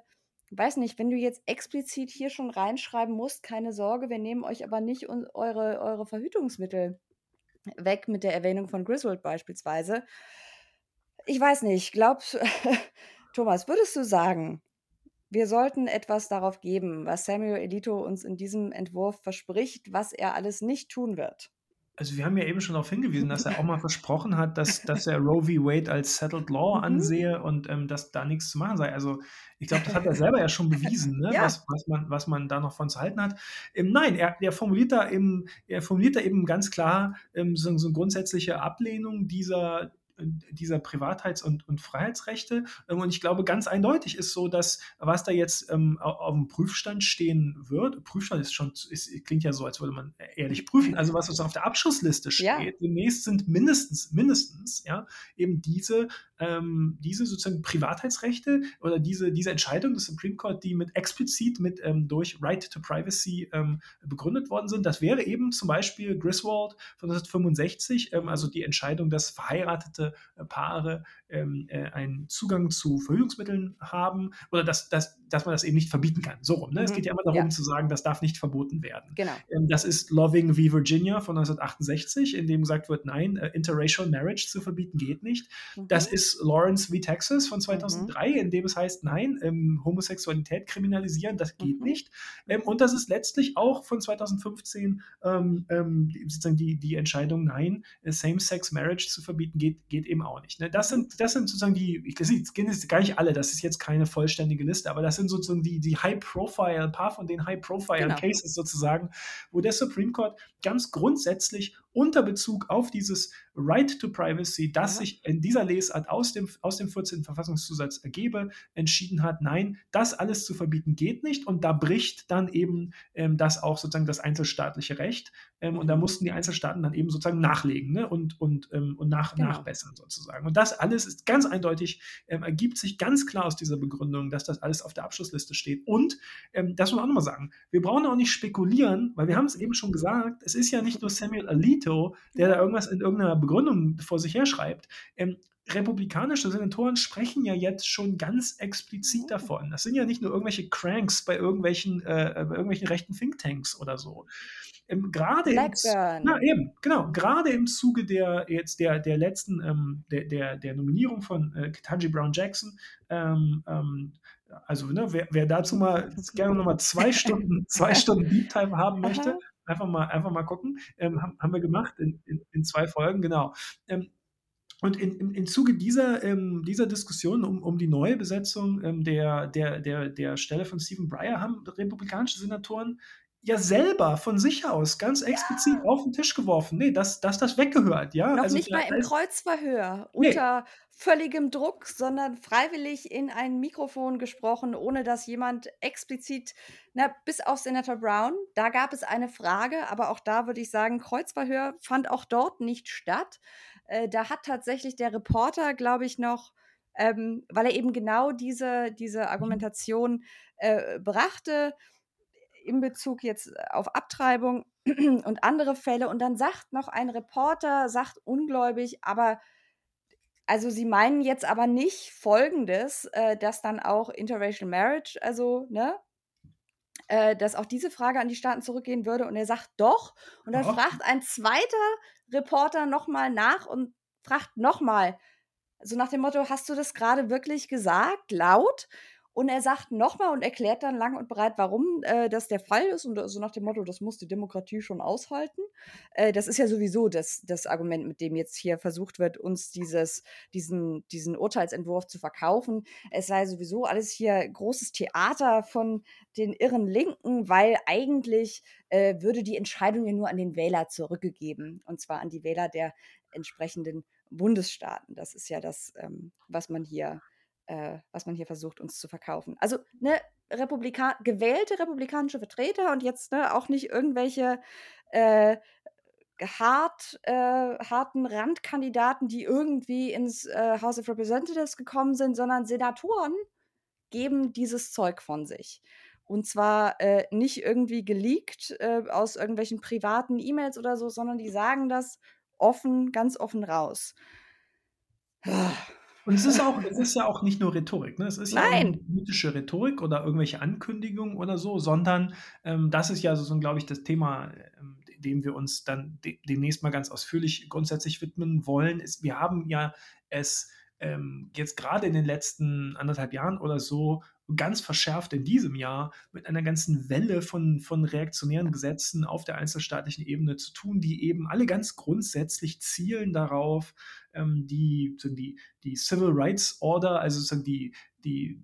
weiß nicht, wenn du jetzt explizit hier schon reinschreiben musst, keine Sorge, wir nehmen euch aber nicht eure, eure Verhütungsmittel weg mit der Erwähnung von Griswold beispielsweise. Ich weiß nicht, glaubst Thomas, würdest du sagen, wir sollten etwas darauf geben, was Samuel Elito uns in diesem Entwurf verspricht, was er alles nicht tun wird? Also wir haben ja eben schon darauf hingewiesen, dass er auch mal versprochen hat, dass, dass er Roe v. Wade als Settled Law mhm. ansehe und ähm, dass da nichts zu machen sei. Also ich glaube, das hat er selber ja schon bewiesen, ne? ja. Was, was, man, was man da noch von zu halten hat. Ähm, nein, er, er, formuliert da eben, er formuliert da eben ganz klar ähm, so, so eine grundsätzliche Ablehnung dieser dieser Privatheits- und, und Freiheitsrechte. Ähm, und ich glaube, ganz eindeutig ist so, dass was da jetzt ähm, auf dem Prüfstand stehen wird, Prüfstand ist schon, ist, klingt ja so, als würde man ehrlich prüfen, also was uns auf der Abschlussliste steht, ja. demnächst sind mindestens, mindestens, ja, eben diese, ähm, diese sozusagen Privatheitsrechte oder diese, diese Entscheidung des Supreme Court, die mit explizit mit ähm, durch Right to Privacy ähm, begründet worden sind. Das wäre eben zum Beispiel Griswold von 1965, ähm, also die Entscheidung, dass verheiratete verheiratete äh, Paare ähm, äh, einen Zugang zu Verhütungsmitteln haben oder dass, dass, dass man das eben nicht verbieten kann. So rum. Ne? Mhm. Es geht ja immer darum ja. zu sagen, das darf nicht verboten werden. Genau. Ähm, das ist Loving v. Virginia von 1968, in dem gesagt wird, nein, äh, Interracial Marriage zu verbieten geht nicht. Mhm. Das ist Lawrence v. Texas von 2003, mhm. in dem es heißt, nein, ähm, Homosexualität kriminalisieren, das geht mhm. nicht. Ähm, und das ist letztlich auch von 2015 ähm, ähm, sozusagen die, die Entscheidung, nein, äh, Same-Sex-Marriage zu verbieten, geht, geht eben auch nicht. Ne? Das, sind, das sind sozusagen die, ich kenne jetzt gar nicht alle, das ist jetzt keine vollständige Liste, aber das sind sozusagen die, die High-Profile, ein paar von den High-Profile-Cases genau. sozusagen, wo der Supreme Court ganz grundsätzlich unter Bezug auf dieses Right to Privacy, das ja. sich in dieser Lesart aus dem, aus dem 14. Verfassungszusatz ergebe, entschieden hat, nein, das alles zu verbieten geht nicht und da bricht dann eben ähm, das auch sozusagen das einzelstaatliche Recht ähm, und da mussten die Einzelstaaten dann eben sozusagen nachlegen ne? und, und, ähm, und nach, genau. nachbessern sozusagen. Und das alles ist ganz eindeutig, ähm, ergibt sich ganz klar aus dieser Begründung, dass das alles auf der Abschlussliste steht und ähm, das muss man auch nochmal sagen, wir brauchen auch nicht spekulieren, weil wir haben es eben schon gesagt, es ist ja nicht nur Samuel Alito, der da irgendwas in irgendeiner Begründung vor sich her schreibt. Ähm, republikanische Senatoren sprechen ja jetzt schon ganz explizit oh. davon. Das sind ja nicht nur irgendwelche Cranks bei irgendwelchen, äh, bei irgendwelchen rechten Thinktanks oder so. Ähm, gerade im, na, eben, genau, gerade im Zuge der jetzt der, der letzten, ähm, der, der, der Nominierung von äh, Ketanji Brown Jackson, ähm, ähm, also ne, wer, wer dazu mal gerne nochmal zwei Stunden, zwei Stunden Deep Time haben möchte, einfach mal, einfach mal gucken. Ähm, haben, haben wir gemacht in, in, in zwei Folgen, genau. Ähm, und in, im, im Zuge dieser, ähm, dieser Diskussion um, um die neue Besetzung ähm, der, der, der, der Stelle von Stephen Breyer haben republikanische Senatoren ja selber von sich aus ganz explizit ja. auf den Tisch geworfen. Nee, dass das, das weggehört, ja. Noch also, nicht mal im Kreuzverhör, nee. unter völligem Druck, sondern freiwillig in ein Mikrofon gesprochen, ohne dass jemand explizit, na, bis auf Senator Brown, da gab es eine Frage, aber auch da würde ich sagen, Kreuzverhör fand auch dort nicht statt. Äh, da hat tatsächlich der Reporter, glaube ich, noch ähm, weil er eben genau diese, diese mhm. Argumentation äh, brachte, in Bezug jetzt äh, auf Abtreibung und andere Fälle. Und dann sagt noch ein Reporter, sagt ungläubig, aber also sie meinen jetzt aber nicht Folgendes, äh, dass dann auch Interracial Marriage, also, ne, äh, dass auch diese Frage an die Staaten zurückgehen würde. Und er sagt doch. Und dann oh. fragt ein zweiter Reporter nochmal nach und fragt nochmal, so nach dem Motto, hast du das gerade wirklich gesagt, laut? Und er sagt nochmal und erklärt dann lang und breit, warum äh, das der Fall ist. Und so also nach dem Motto, das muss die Demokratie schon aushalten. Äh, das ist ja sowieso das, das Argument, mit dem jetzt hier versucht wird, uns dieses, diesen, diesen Urteilsentwurf zu verkaufen. Es sei sowieso alles hier großes Theater von den irren Linken, weil eigentlich äh, würde die Entscheidung ja nur an den Wähler zurückgegeben. Und zwar an die Wähler der entsprechenden Bundesstaaten. Das ist ja das, ähm, was man hier äh, was man hier versucht, uns zu verkaufen. Also ne, Republika gewählte republikanische Vertreter und jetzt ne, auch nicht irgendwelche äh, hart, äh, harten Randkandidaten, die irgendwie ins äh, House of Representatives gekommen sind, sondern Senatoren geben dieses Zeug von sich. Und zwar äh, nicht irgendwie geleakt äh, aus irgendwelchen privaten E-Mails oder so, sondern die sagen das offen, ganz offen raus. Und es ist auch, es ist ja auch nicht nur Rhetorik, ne? Es ist Nein. ja politische Rhetorik oder irgendwelche Ankündigungen oder so, sondern ähm, das ist ja so, glaube ich, das Thema, ähm, dem wir uns dann de demnächst mal ganz ausführlich grundsätzlich widmen wollen. Ist, wir haben ja es ähm, jetzt gerade in den letzten anderthalb Jahren oder so ganz verschärft in diesem Jahr mit einer ganzen Welle von, von reaktionären Gesetzen auf der einzelstaatlichen Ebene zu tun, die eben alle ganz grundsätzlich zielen darauf, ähm, die, die, die Civil Rights Order, also sozusagen die, die,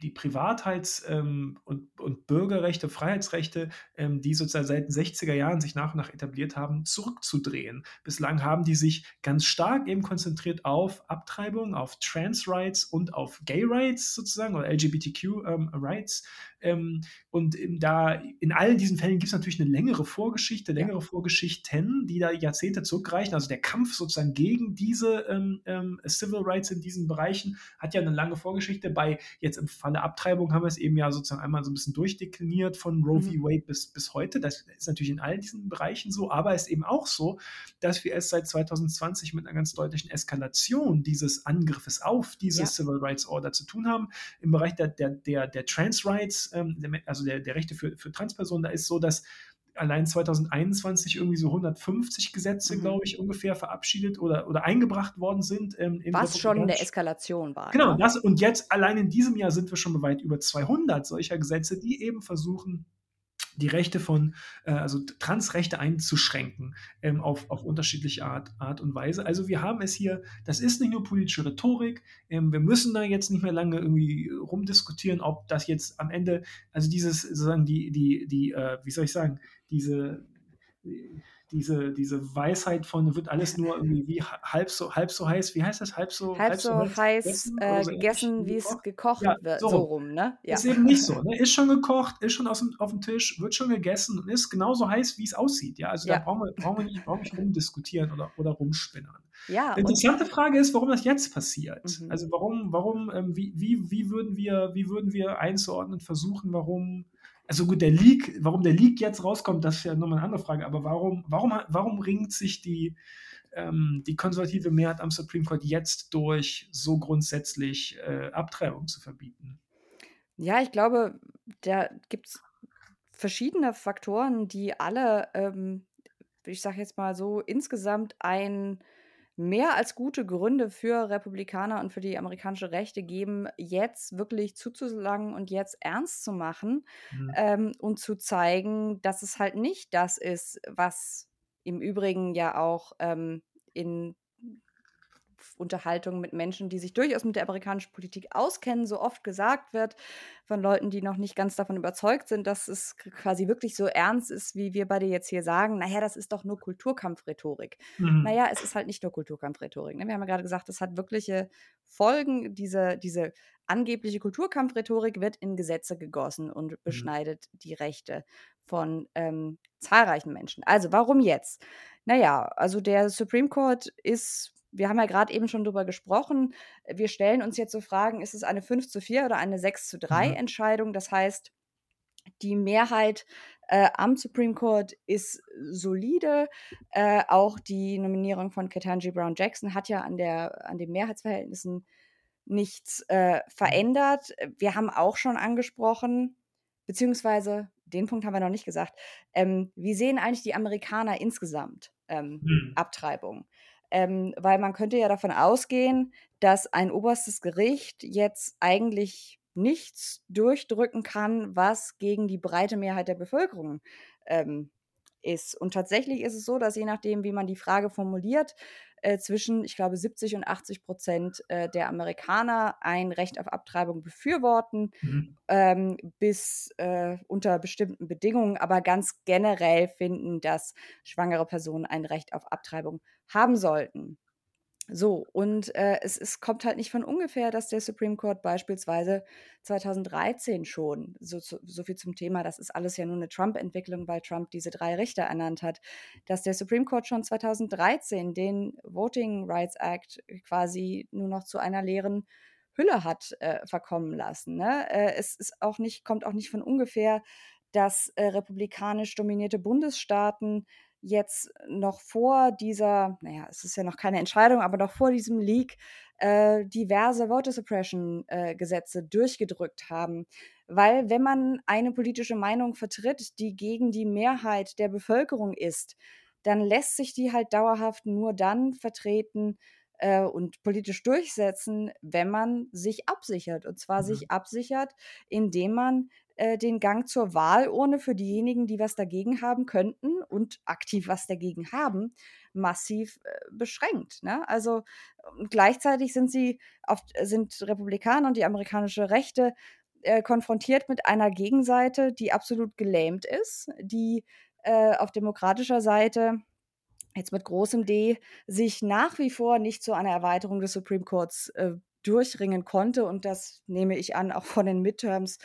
die Privatheits- ähm, und, und Bürgerrechte, Freiheitsrechte, ähm, die sozusagen seit den 60er Jahren sich nach und nach etabliert haben, zurückzudrehen. Bislang haben die sich ganz stark eben konzentriert auf Abtreibung, auf Trans Rights und auf Gay Rights sozusagen oder LGBTQ ähm, Rights. Ähm, und da in all diesen Fällen gibt es natürlich eine längere Vorgeschichte, längere ja. Vorgeschichten, die da Jahrzehnte zurückreichen. Also der Kampf sozusagen gegen diese ähm, ähm, Civil Rights in diesen Bereichen hat ja eine lange Vorgeschichte. Bei jetzt im Fall Falle Abtreibung haben wir es eben ja sozusagen einmal so ein bisschen durchdekliniert von Roe v. Mhm. Wade bis, bis heute. Das ist natürlich in all diesen Bereichen so, aber es ist eben auch so, dass wir es seit 2020 mit einer ganz deutlichen Eskalation dieses Angriffes auf diese Ja. Civil Rights Order zu tun haben. Im Bereich der, der, der, der Trans Rights, ähm, der, also der, der Rechte für, für Transpersonen, da ist so, dass allein 2021 irgendwie so 150 Gesetze, Mhm. glaube ich, ungefähr verabschiedet oder, oder eingebracht worden sind. Ähm, Was schon eine Eskalation war. Genau, ne? das, und jetzt allein in diesem Jahr sind wir schon weit über 200 solcher Gesetze, die eben versuchen, die Rechte von, äh, also Transrechte einzuschränken ähm, auf, auf unterschiedliche Art, Art und Weise. Also wir haben es hier, das ist nicht nur politische Rhetorik, ähm, wir müssen da jetzt nicht mehr lange irgendwie rumdiskutieren, ob das jetzt am Ende, also dieses, sozusagen die, die, die, äh, wie soll ich sagen, diese, diese, diese Weisheit von wird alles nur irgendwie wie halb so, halb so heiß, wie heißt das? Halb so, Halb so heiß oder äh, so gegessen, wie es gekocht? Ja, wird. so So rum. rum, ne? Ja. Ist eben nicht so. Ne? Ist schon gekocht, ist schon aus dem, auf dem Tisch, wird schon gegessen und ist genauso heiß, wie es aussieht. Ja, also Ja. da brauchen wir, brauchen wir nicht, brauchen nicht rumdiskutieren oder, oder rumspinnern. Ja, Die interessante Frage ist, warum das jetzt passiert. Mhm. Also warum, warum, ähm, wie, wie, wie, würden wir, wie würden wir einzuordnen versuchen, warum, also gut, der Leak, warum der Leak jetzt rauskommt, das ist ja nochmal eine andere Frage, aber warum, warum, warum ringt sich die, ähm, die konservative Mehrheit am Supreme Court jetzt durch, so grundsätzlich äh, Abtreibung zu verbieten? Ja, ich glaube, da gibt es verschiedene Faktoren, die alle, ähm, ich sage jetzt mal so, insgesamt ein mehr als gute Gründe für Republikaner und für die amerikanische Rechte geben, jetzt wirklich zuzulangen und jetzt ernst zu machen Mhm. ähm, und zu zeigen, dass es halt nicht das ist, was im Übrigen ja auch ähm, in Unterhaltung mit Menschen, die sich durchaus mit der amerikanischen Politik auskennen, so oft gesagt wird von Leuten, die noch nicht ganz davon überzeugt sind, dass es quasi wirklich so ernst ist, wie wir beide jetzt hier sagen. Naja, das ist doch nur Kulturkampfrhetorik. Mhm. Naja, es ist halt nicht nur Kulturkampfrhetorik. Ne? Wir haben ja gerade gesagt, es hat wirkliche Folgen. Diese, diese angebliche Kulturkampfrhetorik wird in Gesetze gegossen und beschneidet die Rechte von ähm, zahlreichen Menschen. Also warum jetzt? Naja, also der Supreme Court ist, wir haben ja gerade eben schon drüber gesprochen, wir stellen uns jetzt so Fragen, ist es eine 5 zu 4 oder eine 6 zu 3 Mhm. Entscheidung? Das heißt, die Mehrheit äh, am Supreme Court ist solide. Äh, auch die Nominierung von Ketanji Brown Jackson hat ja an, der, an den Mehrheitsverhältnissen nichts äh, verändert. Wir haben auch schon angesprochen, beziehungsweise den Punkt haben wir noch nicht gesagt. Ähm, wie sehen eigentlich die Amerikaner insgesamt ähm, Mhm. Abtreibung? Ähm, weil man könnte ja davon ausgehen, dass ein oberstes Gericht jetzt eigentlich nichts durchdrücken kann, was gegen die breite Mehrheit der Bevölkerung ähm, ist. Und tatsächlich ist es so, dass je nachdem, wie man die Frage formuliert, äh, zwischen, ich glaube, 70 und 80 Prozent äh, der Amerikaner ein Recht auf Abtreibung befürworten, Mhm. ähm, bis äh, unter bestimmten Bedingungen, aber ganz generell finden, dass schwangere Personen ein Recht auf Abtreibung haben sollten. So, und äh, es, es kommt halt nicht von ungefähr, dass der Supreme Court beispielsweise 2013 schon, so, so, viel zum Thema, das ist alles ja nur eine Trump-Entwicklung, weil Trump diese drei Richter ernannt hat, dass der Supreme Court schon 2013 den Voting Rights Act quasi nur noch zu einer leeren Hülle hat äh, verkommen lassen. Ne? Äh, es ist auch nicht, kommt auch nicht von ungefähr, dass äh, republikanisch dominierte Bundesstaaten jetzt noch vor dieser, naja, es ist ja noch keine Entscheidung, aber noch vor diesem Leak äh, diverse Voter Suppression äh, Gesetze durchgedrückt haben. Weil wenn man eine politische Meinung vertritt, die gegen die Mehrheit der Bevölkerung ist, dann lässt sich die halt dauerhaft nur dann vertreten äh, und politisch durchsetzen, wenn man sich absichert. Und zwar Mhm. sich absichert, indem man äh, den Gang zur Wahlurne für diejenigen, die was dagegen haben könnten und aktiv was dagegen haben, massiv äh, beschränkt. Ne? Also und gleichzeitig sind sie auf, sind Republikaner und die amerikanische Rechte äh, konfrontiert mit einer Gegenseite, die absolut gelähmt ist, die äh, auf demokratischer Seite jetzt mit großem D sich nach wie vor nicht zu einer Erweiterung des Supreme Courts äh, durchringen konnte und das nehme ich an, auch von den Midterms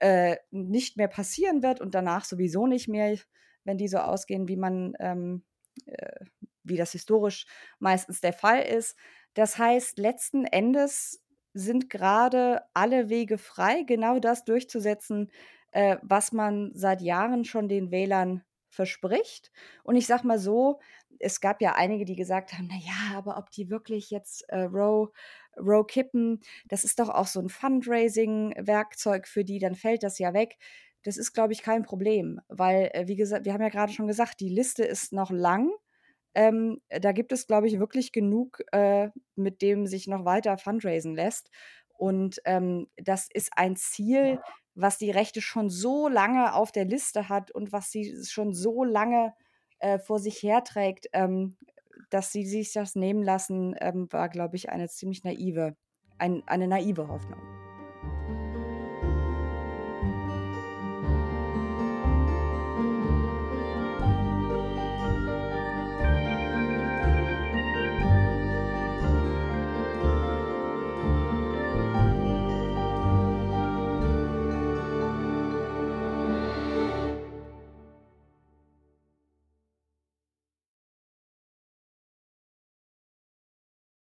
äh, nicht mehr passieren wird und danach sowieso nicht mehr, wenn die so ausgehen, wie man, ähm, äh, wie das historisch meistens der Fall ist. Das heißt, letzten Endes sind grade alle Wege frei, genau das durchzusetzen, äh, was man seit Jahren schon den Wählern verspricht. Und ich sage mal so, es gab ja einige, die gesagt haben: „Na ja, aber ob die wirklich jetzt, äh, Roe Roe kippen, das ist doch auch so 'n Fundraising-Werkzeug für die, dann fällt das ja weg.“ Das ist, glaube ich, kein Problem, weil, äh, wie gesa wir haben ja grade schon gesagt, die Liste ist noch lang. Ähm, da gibt es, glaube ich, wirklich genug, äh, mit dem sich noch weiter fundraisen lässt. Und, ähm, das ist ein Ziel, was die Rechte schon so lange auf der Liste hat und was sie schon so lange, äh, vor sich herträgt, ähm, dass sie sich das nehmen lassen, ähm, war, glaube ich, eine ziemlich naive ein eine naive Hoffnung.